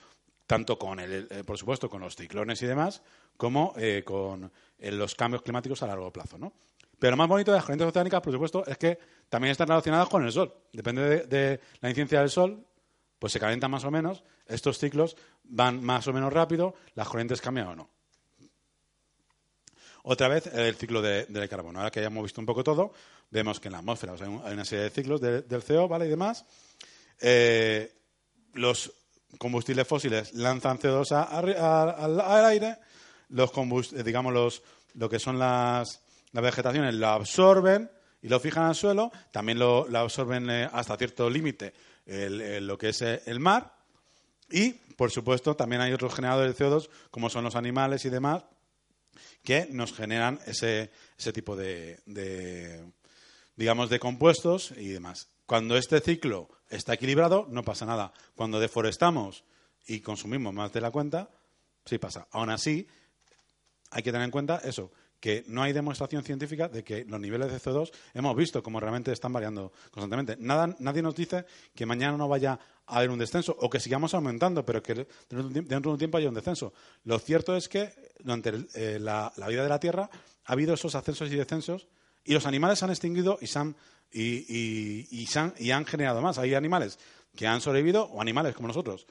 tanto con, el, por supuesto, con los ciclones y demás, como eh, con eh, los cambios climáticos a largo plazo, ¿no? Pero lo más bonito de las corrientes oceánicas, por supuesto, es que también están relacionadas con el Sol. Depende de, de la incidencia del Sol, pues se calientan más o menos, estos ciclos van más o menos rápido, las corrientes cambian o no. Otra vez el ciclo del carbono. Ahora que ya hemos visto un poco todo, vemos que en la atmósfera hay, una serie de ciclos del CO ¿vale? y demás. Eh, los combustibles fósiles lanzan CO2 al, aire, los eh, digamos los, lo que son las, las vegetaciones lo absorben y lo fijan al suelo, también lo, absorben eh, hasta cierto límite lo que es el mar y, por supuesto, también hay otros generadores de CO2 como son los animales y demás que nos generan ese, ese tipo de, digamos, de compuestos y demás. Cuando este ciclo está equilibrado, no pasa nada. Cuando deforestamos y consumimos más de la cuenta, sí pasa. Aún así, hay que tener en cuenta eso, que no hay demostración científica de que los niveles de CO2 hemos visto como realmente están variando constantemente. Nada, nadie nos dice que mañana no vaya a haber un descenso o que sigamos aumentando, pero que dentro de un tiempo haya un descenso. Lo cierto es que durante eh, la, vida de la Tierra ha habido esos ascensos y descensos y los animales se han extinguido y, han, y, y han generado más. Hay animales que han sobrevivido o animales como nosotros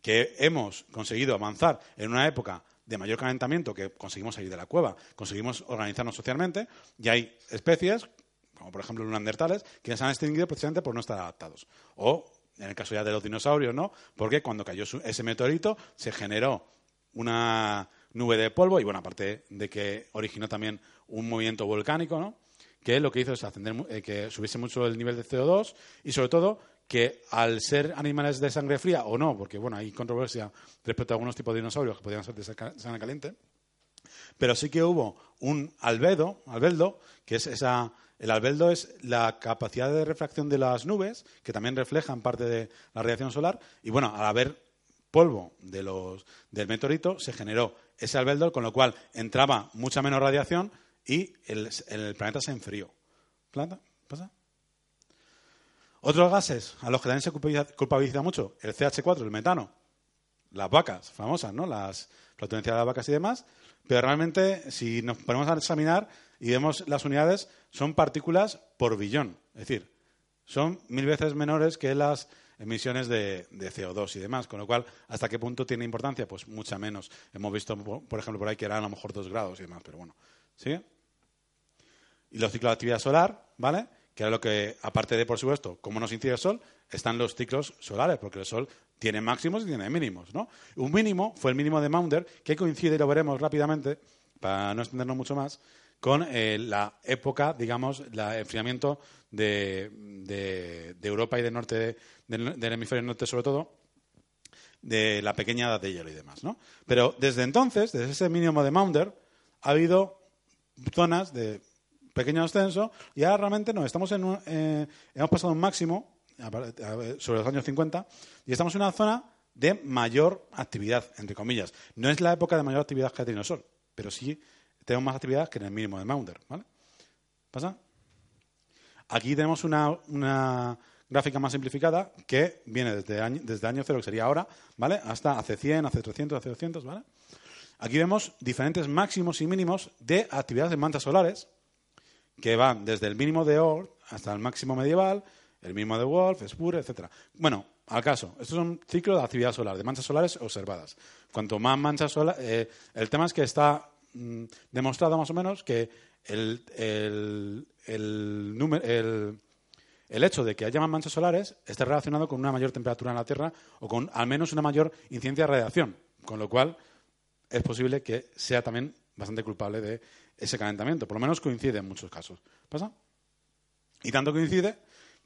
que hemos conseguido avanzar en una época de mayor calentamiento que conseguimos salir de la cueva, conseguimos organizarnos socialmente y hay especies, como por ejemplo los neandertales, que se han extinguido precisamente por no estar adaptados. O, en el caso ya de los dinosaurios, ¿no? Porque cuando cayó ese meteorito se generó una nube de polvo y, bueno, aparte de que originó también un movimiento volcánico, ¿no? Que lo que hizo es ascender, eh, que subiese mucho el nivel de CO2 y, sobre todo, que al ser animales de sangre fría o no, porque bueno, hay controversia respecto a algunos tipos de dinosaurios que podían ser de sangre caliente, pero sí que hubo un albedo, albeldo, que es esa el albeldo es la capacidad de refracción de las nubes, que también reflejan parte de la radiación solar, y bueno, al haber polvo de los, del meteorito, se generó ese albeldo, con lo cual entraba mucha menos radiación y el, planeta se enfrió. ¿Planta? ¿Pasa? Otros gases a los que también se culpabiliza mucho, el CH4, el metano, las vacas famosas, ¿no? Las flatulencias de las vacas y demás, pero realmente si nos ponemos a examinar y vemos las unidades, son partículas por billón, es decir, son mil veces menores que las emisiones de, CO2 y demás, con lo cual, ¿hasta qué punto tiene importancia? Pues mucha menos. Hemos visto, por ejemplo, por ahí que eran a lo mejor dos grados y demás, pero bueno, ¿sí? Y los ciclos de actividad solar, ¿vale? Que es lo que, aparte de, por supuesto, cómo nos incide el Sol, están los ciclos solares, porque el Sol tiene máximos y tiene mínimos. ¿no? Un mínimo fue el mínimo de Maunder, que coincide, y lo veremos rápidamente, para no extendernos mucho más, con eh, la época, digamos, el enfriamiento de, Europa y del norte del hemisferio norte sobre todo, de la pequeña edad de hielo y demás. ¿no? Pero desde entonces, desde ese mínimo de Maunder, ha habido zonas de pequeño ascenso y ahora realmente no, estamos en eh, hemos pasado un máximo sobre los años 50 y estamos en una zona de mayor actividad, entre comillas. No es la época de mayor actividad que ha tenido el Sol, pero sí tenemos más actividad que en el mínimo de Maunder. ¿vale? ¿Pasa? Aquí tenemos una, gráfica más simplificada que viene desde año, desde año cero, que sería ahora, ¿vale? Hasta hace 100, hace 300, hace 200, ¿vale? Aquí vemos diferentes máximos y mínimos de actividades de mantas solares que van desde el mínimo de Oort hasta el máximo medieval, el mínimo de Wolf, Spur, etcétera. Bueno, al caso. Esto es un ciclo de actividad solar, de manchas solares observadas. Cuanto más manchas solares... Eh, el tema es que está mm, demostrado más o menos que el, el, el, el, hecho de que haya más manchas solares esté relacionado con una mayor temperatura en la Tierra o con al menos una mayor incidencia de radiación. Con lo cual es posible que sea también bastante culpable de ese calentamiento. Por lo menos coincide en muchos casos. ¿Pasa? Y tanto coincide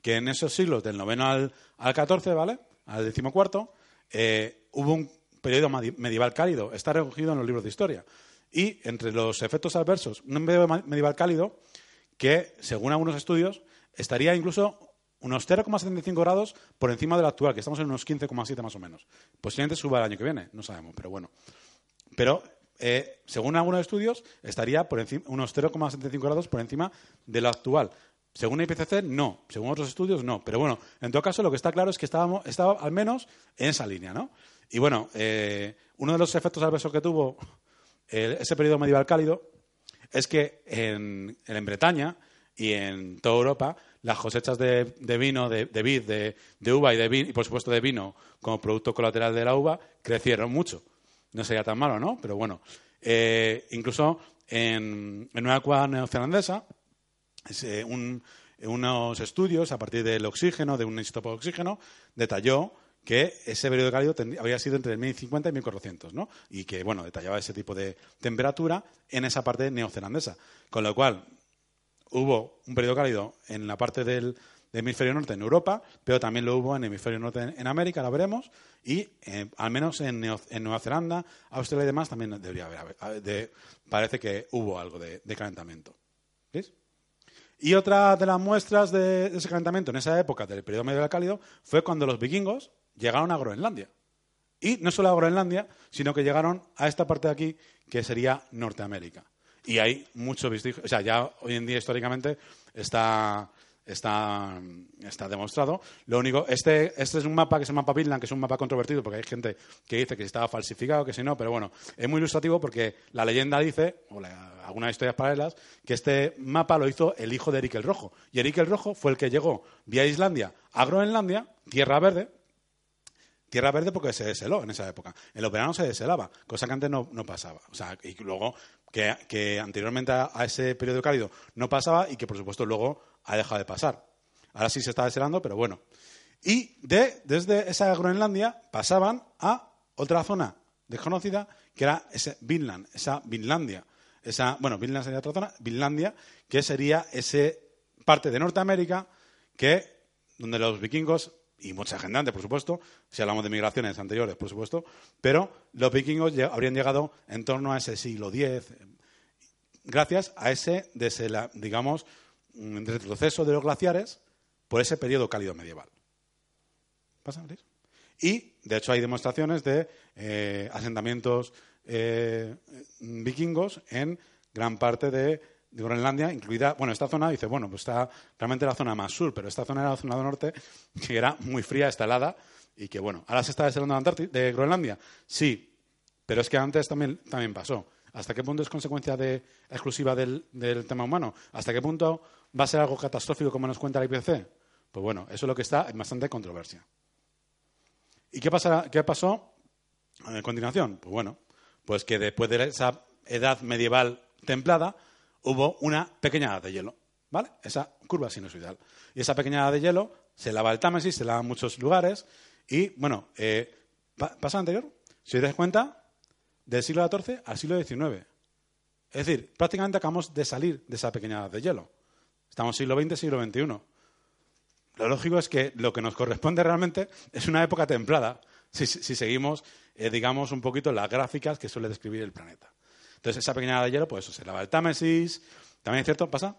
que en esos siglos del noveno al, al 14, ¿vale? Al decimocuarto, eh, hubo un periodo medieval cálido. Está recogido en los libros de historia. Y entre los efectos adversos, un periodo medieval cálido que, según algunos estudios, estaría incluso unos 0,75 grados por encima del actual, que estamos en unos 15,7 más o menos. Posiblemente suba el año que viene, no sabemos, pero bueno. Pero, eh, según algunos estudios, estaría por encima, unos 0,75 grados por encima de lo actual. Según IPCC, no. Según otros estudios, no. Pero bueno, en todo caso, lo que está claro es que estábamos, estaba al menos en esa línea, ¿no? Y bueno, eh, uno de los efectos adversos que tuvo ese periodo medieval cálido es que en, Bretaña y en toda Europa las cosechas de, vino, de, vid, de, uva y de vino, y por supuesto de vino como producto colateral de la uva, crecieron mucho. No sería tan malo, ¿no? Pero bueno, eh, incluso en, en una cueva neozelandesa, eh, unos estudios a partir del oxígeno, de un isótopo de oxígeno, detalló que ese periodo cálido había sido entre 1050 y 1400, ¿no? Y que, bueno, detallaba ese tipo de temperatura en esa parte neozelandesa. Con lo cual, hubo un periodo cálido en la parte del, hemisferio norte en Europa, pero también lo hubo en hemisferio norte en, América, lo veremos, y eh, al menos en, Nueva Zelanda, Australia y demás también debería haber. parece que hubo algo de, de calentamiento. ¿Veis? Y otra de las muestras de ese calentamiento en esa época del periodo medieval cálido fue cuando los vikingos llegaron a Groenlandia. Y no solo a Groenlandia, sino que llegaron a esta parte de aquí, que sería Norteamérica. Y hay mucho vestigio, o sea, ya hoy en día históricamente está está, está demostrado. Lo único, este, este es un mapa que es el mapa que es un mapa controvertido porque hay gente que dice que estaba falsificado, que si no, pero bueno, es muy ilustrativo porque la leyenda dice, o algunas historias paralelas, que este mapa lo hizo el hijo de Eric el Rojo. Y Eric el Rojo fue el que llegó vía Islandia a Groenlandia, Tierra Verde, Tierra verde porque se desheló en esa época. En los veranos se deshelaba, cosa que antes no, pasaba. O sea, y luego que, anteriormente a, ese periodo cálido no pasaba y que, por supuesto, luego ha dejado de pasar. Ahora sí se está deshelando, pero bueno. Y de, desde esa Groenlandia pasaban a otra zona desconocida, que era ese Vinland, esa Vinlandia. Esa, bueno, Vinland sería otra zona, Vinlandia, que sería esa parte de Norteamérica que donde los vikingos y mucha gente por supuesto, si hablamos de migraciones anteriores, por supuesto, pero los vikingos habrían llegado en torno a ese siglo X, gracias a ese, digamos, mm, retroceso de los glaciares por ese periodo cálido medieval. ¿Pasa, Y, de hecho, hay demostraciones de eh, asentamientos eh, vikingos en gran parte de de Groenlandia, incluida, bueno, esta zona, dice, bueno, pues está realmente la zona más sur, pero esta zona era la zona del norte, [laughs] que era muy fría, está y que, bueno, ahora se está deshelando de Groenlandia. Sí, pero es que antes también, también pasó. ¿Hasta qué punto es consecuencia de, exclusiva del, tema humano? ¿Hasta qué punto va a ser algo catastrófico como nos cuenta la IPCC? Pues bueno, eso es lo que está en bastante controversia. ¿Y qué, pasará, qué pasó a continuación? Pues bueno, pues que después de esa edad medieval templada, hubo una pequeña edad de hielo, ¿vale? Esa curva sinusoidal. Y esa pequeña edad de hielo se lava el Támesis, se lava en muchos lugares y, bueno, eh, pasa anterior, si os dais cuenta, del siglo XIV al siglo XIX. Es decir, prácticamente acabamos de salir de esa pequeña edad de hielo. Estamos siglo XX, siglo XXI. Lo lógico es que lo que nos corresponde realmente es una época templada, si, seguimos, eh, digamos, un poquito las gráficas que suele describir el planeta. Entonces, esa pequeña de hielo, pues eso, se lava el Támesis. También es cierto, ¿pasa?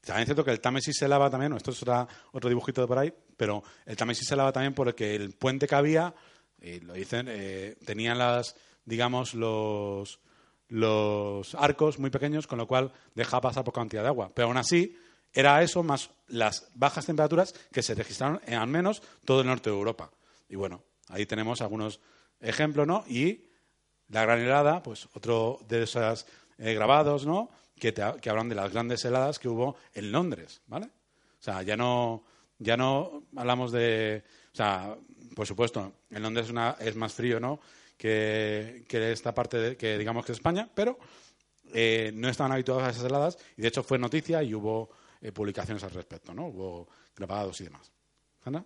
También es cierto que el Támesis se lava también, esto es otro dibujito de por ahí, pero el Támesis se lava también porque el puente que había, y lo dicen, eh, tenían las, digamos, los, los arcos muy pequeños, con lo cual deja pasar por cantidad de agua. Pero aún así, era eso más las bajas temperaturas que se registraron en al menos todo el norte de Europa. Y bueno, ahí tenemos algunos ejemplos, ¿no? Y la gran helada, pues otro de esos eh, grabados, ¿no? Que, hablan de las grandes heladas que hubo en Londres, ¿vale? O sea, ya no, ya no hablamos de, O sea, por supuesto, en Londres es, una- es más frío, ¿no? Que, que esta parte, de- que digamos que es España, pero eh, no estaban habituados a esas heladas y de hecho fue noticia y hubo eh, publicaciones al respecto, ¿no? Hubo grabados y demás. ¿Anda?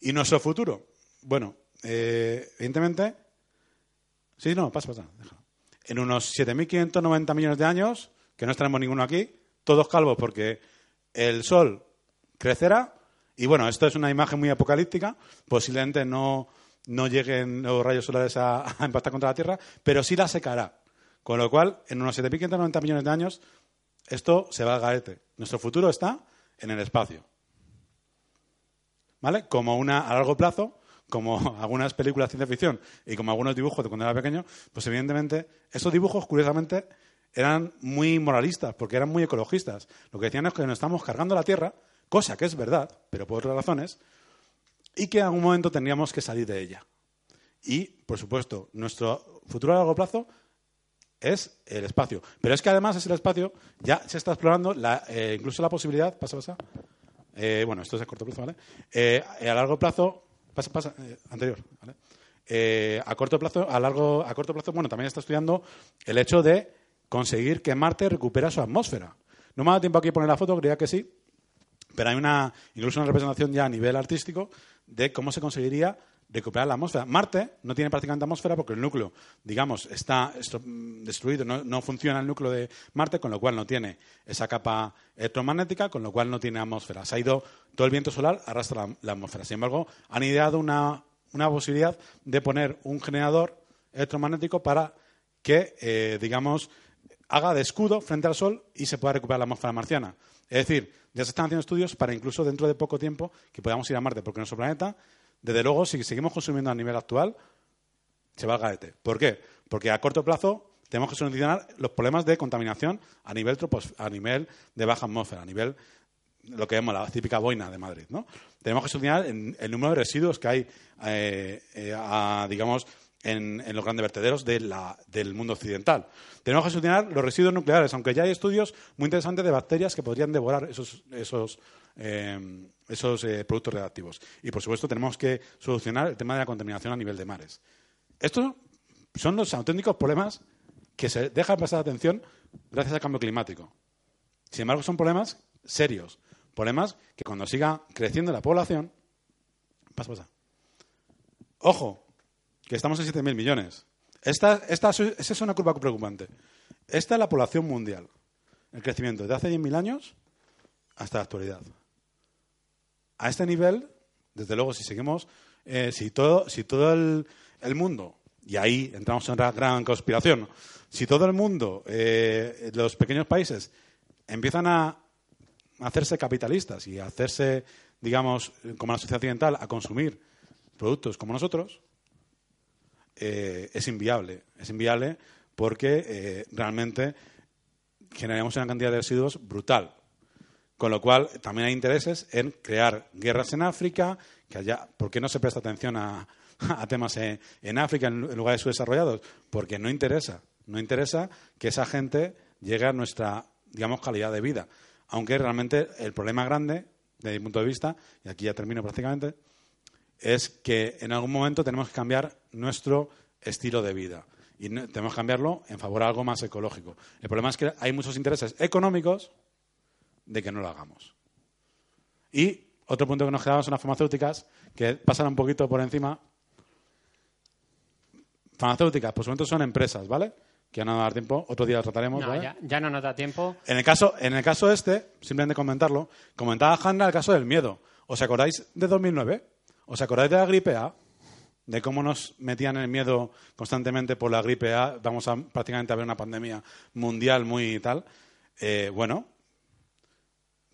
¿Y nuestro futuro? Bueno, evidentemente... Sí, no, pasa, pasa. déjalo. En unos 7.590 millones de años, que no estaremos ninguno aquí, todos calvos porque el Sol crecerá. Y bueno, esto es una imagen muy apocalíptica. Posiblemente no, no lleguen los rayos solares a, a impactar contra la Tierra, pero sí la secará. Con lo cual, en unos 7.590 millones de años, esto se va al garete. Nuestro futuro está en el espacio. ¿Vale? Como una a largo plazo, como [laughs] algunas películas de ciencia ficción y como algunos dibujos de cuando era pequeño, pues evidentemente estos dibujos, curiosamente, eran muy moralistas porque eran muy ecologistas. Lo que decían es que nos estamos cargando la Tierra, cosa que es verdad, pero por otras razones, y que en algún momento tendríamos que salir de ella. Y, por supuesto, nuestro futuro a largo plazo es el espacio. Pero es que además es el espacio, ya se está explorando la, eh, incluso la posibilidad, pasa, pasa, eh, bueno, esto es a corto plazo, ¿vale? Eh, a largo plazo, pasa, eh, anterior. Eh, a corto plazo, a largo, a corto plazo, bueno, también está estudiando el hecho de conseguir que Marte recupera su atmósfera. No me ha dado tiempo aquí a poner la foto, creía que sí, pero hay una, incluso una representación ya a nivel artístico de cómo se conseguiría recuperar la atmósfera. Marte no tiene prácticamente atmósfera porque el núcleo, digamos, está mm, destruido, no, funciona el núcleo de Marte, con lo cual no tiene esa capa electromagnética, con lo cual no tiene atmósfera. Se ha ido, todo el viento solar arrastra la, atmósfera. Sin embargo, han ideado una, una posibilidad de poner un generador electromagnético para que, eh, digamos, haga de escudo frente al Sol y se pueda recuperar la atmósfera marciana. Es decir, ya se están haciendo estudios para incluso dentro de poco tiempo que podamos ir a Marte, porque nuestro planeta, desde luego, si seguimos consumiendo a nivel actual, se va al garete. ¿Por qué? Porque a corto plazo tenemos que solucionar los problemas de contaminación a nivel, a nivel de baja atmósfera, a nivel lo que vemos la típica boina de Madrid, ¿no? Tenemos que solucionar el, número de residuos que hay, eh, eh, digamos, en, los grandes vertederos del mundo occidental. Tenemos que solucionar los residuos nucleares, aunque ya hay estudios muy interesantes de bacterias que podrían devorar esos, esos, eh, esos eh, productos reactivos. Y, por supuesto, tenemos que solucionar el tema de la contaminación a nivel de mares. Estos son los auténticos problemas que se dejan pasar atención gracias al cambio climático. Sin embargo, son problemas serios. Problemas que cuando siga creciendo la población. Pasa, pasa. Ojo, que estamos en 7.000 millones. Esta, esta, esa es una curva preocupante. Esta es la población mundial. El crecimiento desde hace 10.000 años hasta la actualidad. A este nivel, desde luego, si seguimos, eh, si todo, si todo el, mundo, y ahí entramos en una gran conspiración, si todo el mundo, eh, los pequeños países, empiezan a hacerse capitalistas y a hacerse, digamos, como la sociedad occidental, a consumir productos como nosotros, eh, es inviable. Es inviable porque eh, realmente generamos una cantidad de residuos brutal. Con lo cual, también hay intereses en crear guerras en África, que haya, ¿por qué no se presta atención [laughs] a, temas en, en África en lugares subdesarrollados? Porque no interesa, no interesa que esa gente llegue a nuestra, digamos, calidad de vida. Aunque realmente el problema grande, desde mi punto de vista, y aquí ya termino prácticamente, es que en algún momento tenemos que cambiar nuestro estilo de vida. Y tenemos que cambiarlo en favor de algo más ecológico. El problema es que hay muchos intereses económicos de que no lo hagamos. Y otro punto que nos quedaba son las farmacéuticas, que pasan un poquito por encima. Farmacéuticas, por supuesto, son empresas, ¿vale? Que ya no va a dar tiempo, otro día lo trataremos, No, ¿vale? ya, ya no nos da tiempo. En el caso, en el caso este, simplemente comentarlo, comentaba Hanna el caso del miedo. ¿Os acordáis de 2009? ¿Os acordáis de la gripe A? De cómo nos metían el miedo constantemente por la gripe A. Vamos a prácticamente a ver una pandemia mundial muy tal. Eh, bueno,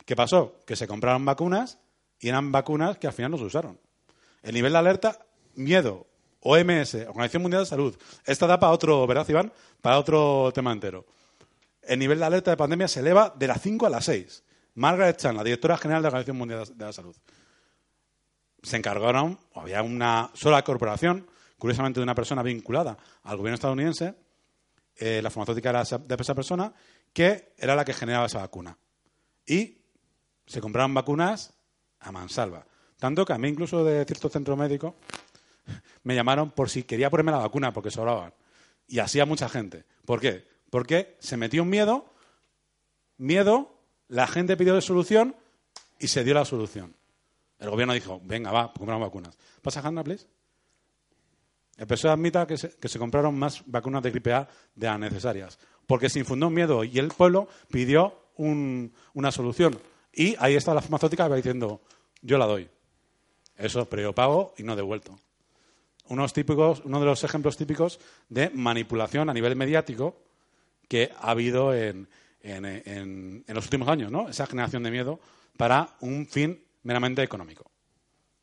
¿qué pasó? Que se compraron vacunas y eran vacunas que al final no se usaron. El nivel de alerta, miedo, OMS, Organización Mundial de Salud. Esta da para otro, ¿verdad, Iván? Para otro tema entero. El nivel de alerta de pandemia se eleva de las 5 a las 6. Margaret Chan, la directora general de la Organización Mundial de la Salud. Se encargaron, o había una sola corporación, curiosamente de una persona vinculada al gobierno estadounidense, eh, la farmacéutica era de esa persona, que era la que generaba esa vacuna. Y se compraron vacunas a mansalva. Tanto que a mí incluso de cierto centro médico [laughs] me llamaron por si quería ponerme la vacuna porque sobraban. Y así a mucha gente. ¿Por qué? Porque se metió un miedo, miedo, la gente pidió solución y se dio la solución. El gobierno dijo, venga, va, compramos vacunas. ¿Pasa, Hanna, please? El PSOE admita que se, que se compraron más vacunas de gripe A de las necesarias, porque se infundó un miedo y el pueblo pidió un- una solución. Y ahí está la farmacéutica que va diciendo, yo la doy. Eso, pero yo pago y no devuelto. Unos típicos, uno de los ejemplos típicos de manipulación a nivel mediático que ha habido en- en- en los últimos años, ¿no? Esa generación de miedo para un fin meramente económico.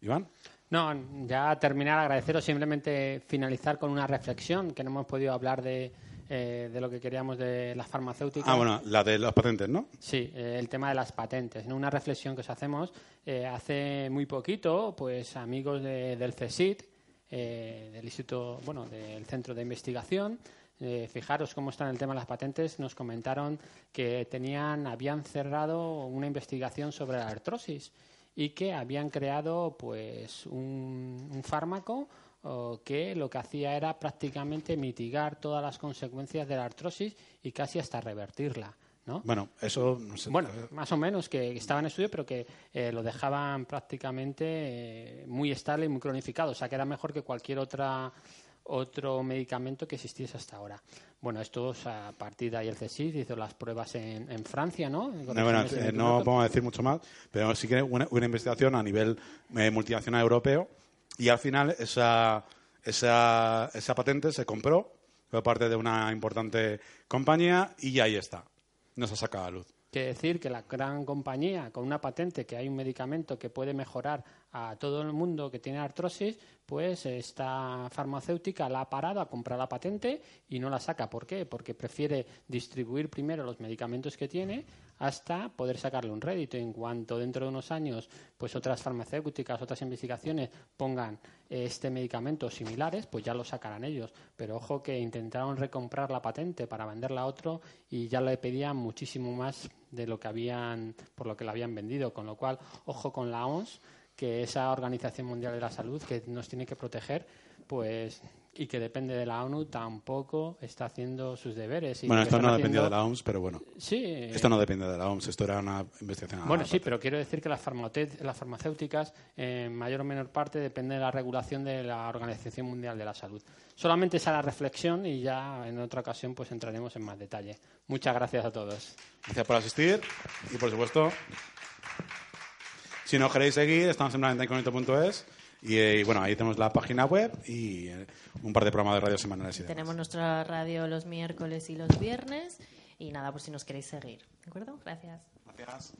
Iván. No, ya terminar, agradeceros, simplemente finalizar con una reflexión, que no hemos podido hablar de, eh, de lo que queríamos de las farmacéuticas. Ah, bueno, la de los patentes, ¿no? Sí, eh, el tema de las patentes. ¿no? Una reflexión que os hacemos. eh, hace muy poquito, pues amigos de- del CSIC, eh, del Instituto, bueno, del Centro de Investigación, eh, fijaros cómo está en el tema de las patentes, nos comentaron que tenían, habían cerrado una investigación sobre la artrosis y que habían creado pues un, un fármaco que lo que hacía era prácticamente mitigar todas las consecuencias de la artrosis y casi hasta revertirla. ¿no? Bueno, eso no sé. Bueno, más o menos que estaba en estudio, pero que eh, lo dejaban prácticamente eh, muy estable y muy cronificado. O sea, que era mejor que cualquier otra otro medicamento que existiese hasta ahora. Bueno, esto es a partir de ahí el CSIC hizo las pruebas en, en Francia, ¿no? No, bueno, eh, no equivoco. podemos decir mucho más, pero sí que una, una investigación a nivel eh, multinacional europeo y al final esa, esa, esa patente se compró por parte de una importante compañía y ahí está. No se ha sacado a luz. Quiere decir que la gran compañía con una patente que hay un medicamento que puede mejorar a todo el mundo que tiene artrosis, pues esta farmacéutica la ha parado a comprar la patente y no la saca. ¿Por qué? Porque prefiere distribuir primero los medicamentos que tiene hasta poder sacarle un rédito. En cuanto dentro de unos años, pues otras farmacéuticas, otras investigaciones pongan eh, este medicamento similares, pues ya lo sacarán ellos. Pero ojo que intentaron recomprar la patente para venderla a otro y ya le pedían muchísimo más de lo que habían, por lo que la habían vendido. Con lo cual, ojo con la OMS, que esa Organización Mundial de la Salud que nos tiene que proteger, pues y que depende de la ONU tampoco está haciendo sus deberes. Y bueno, esto no están dependía de haciendo- la OMS, pero bueno. Sí. Esto no depende de la OMS, esto era una investigación. Bueno, sí, pero quiero decir que las, las farmacéuticas, en mayor o menor parte, dependen de la regulación de la Organización Mundial de la Salud. Solamente esa la reflexión y ya en otra ocasión pues entraremos en más detalle. Muchas gracias a todos. Gracias por asistir y, por supuesto, si no queréis seguir, estamos en planetaincognito.es y, eh, y, bueno, ahí tenemos la página web y eh, un par de programas de radio semanales y demás. Tenemos nuestra radio los miércoles y los viernes. Y nada, por si nos queréis seguir. ¿De acuerdo? Gracias. Gracias.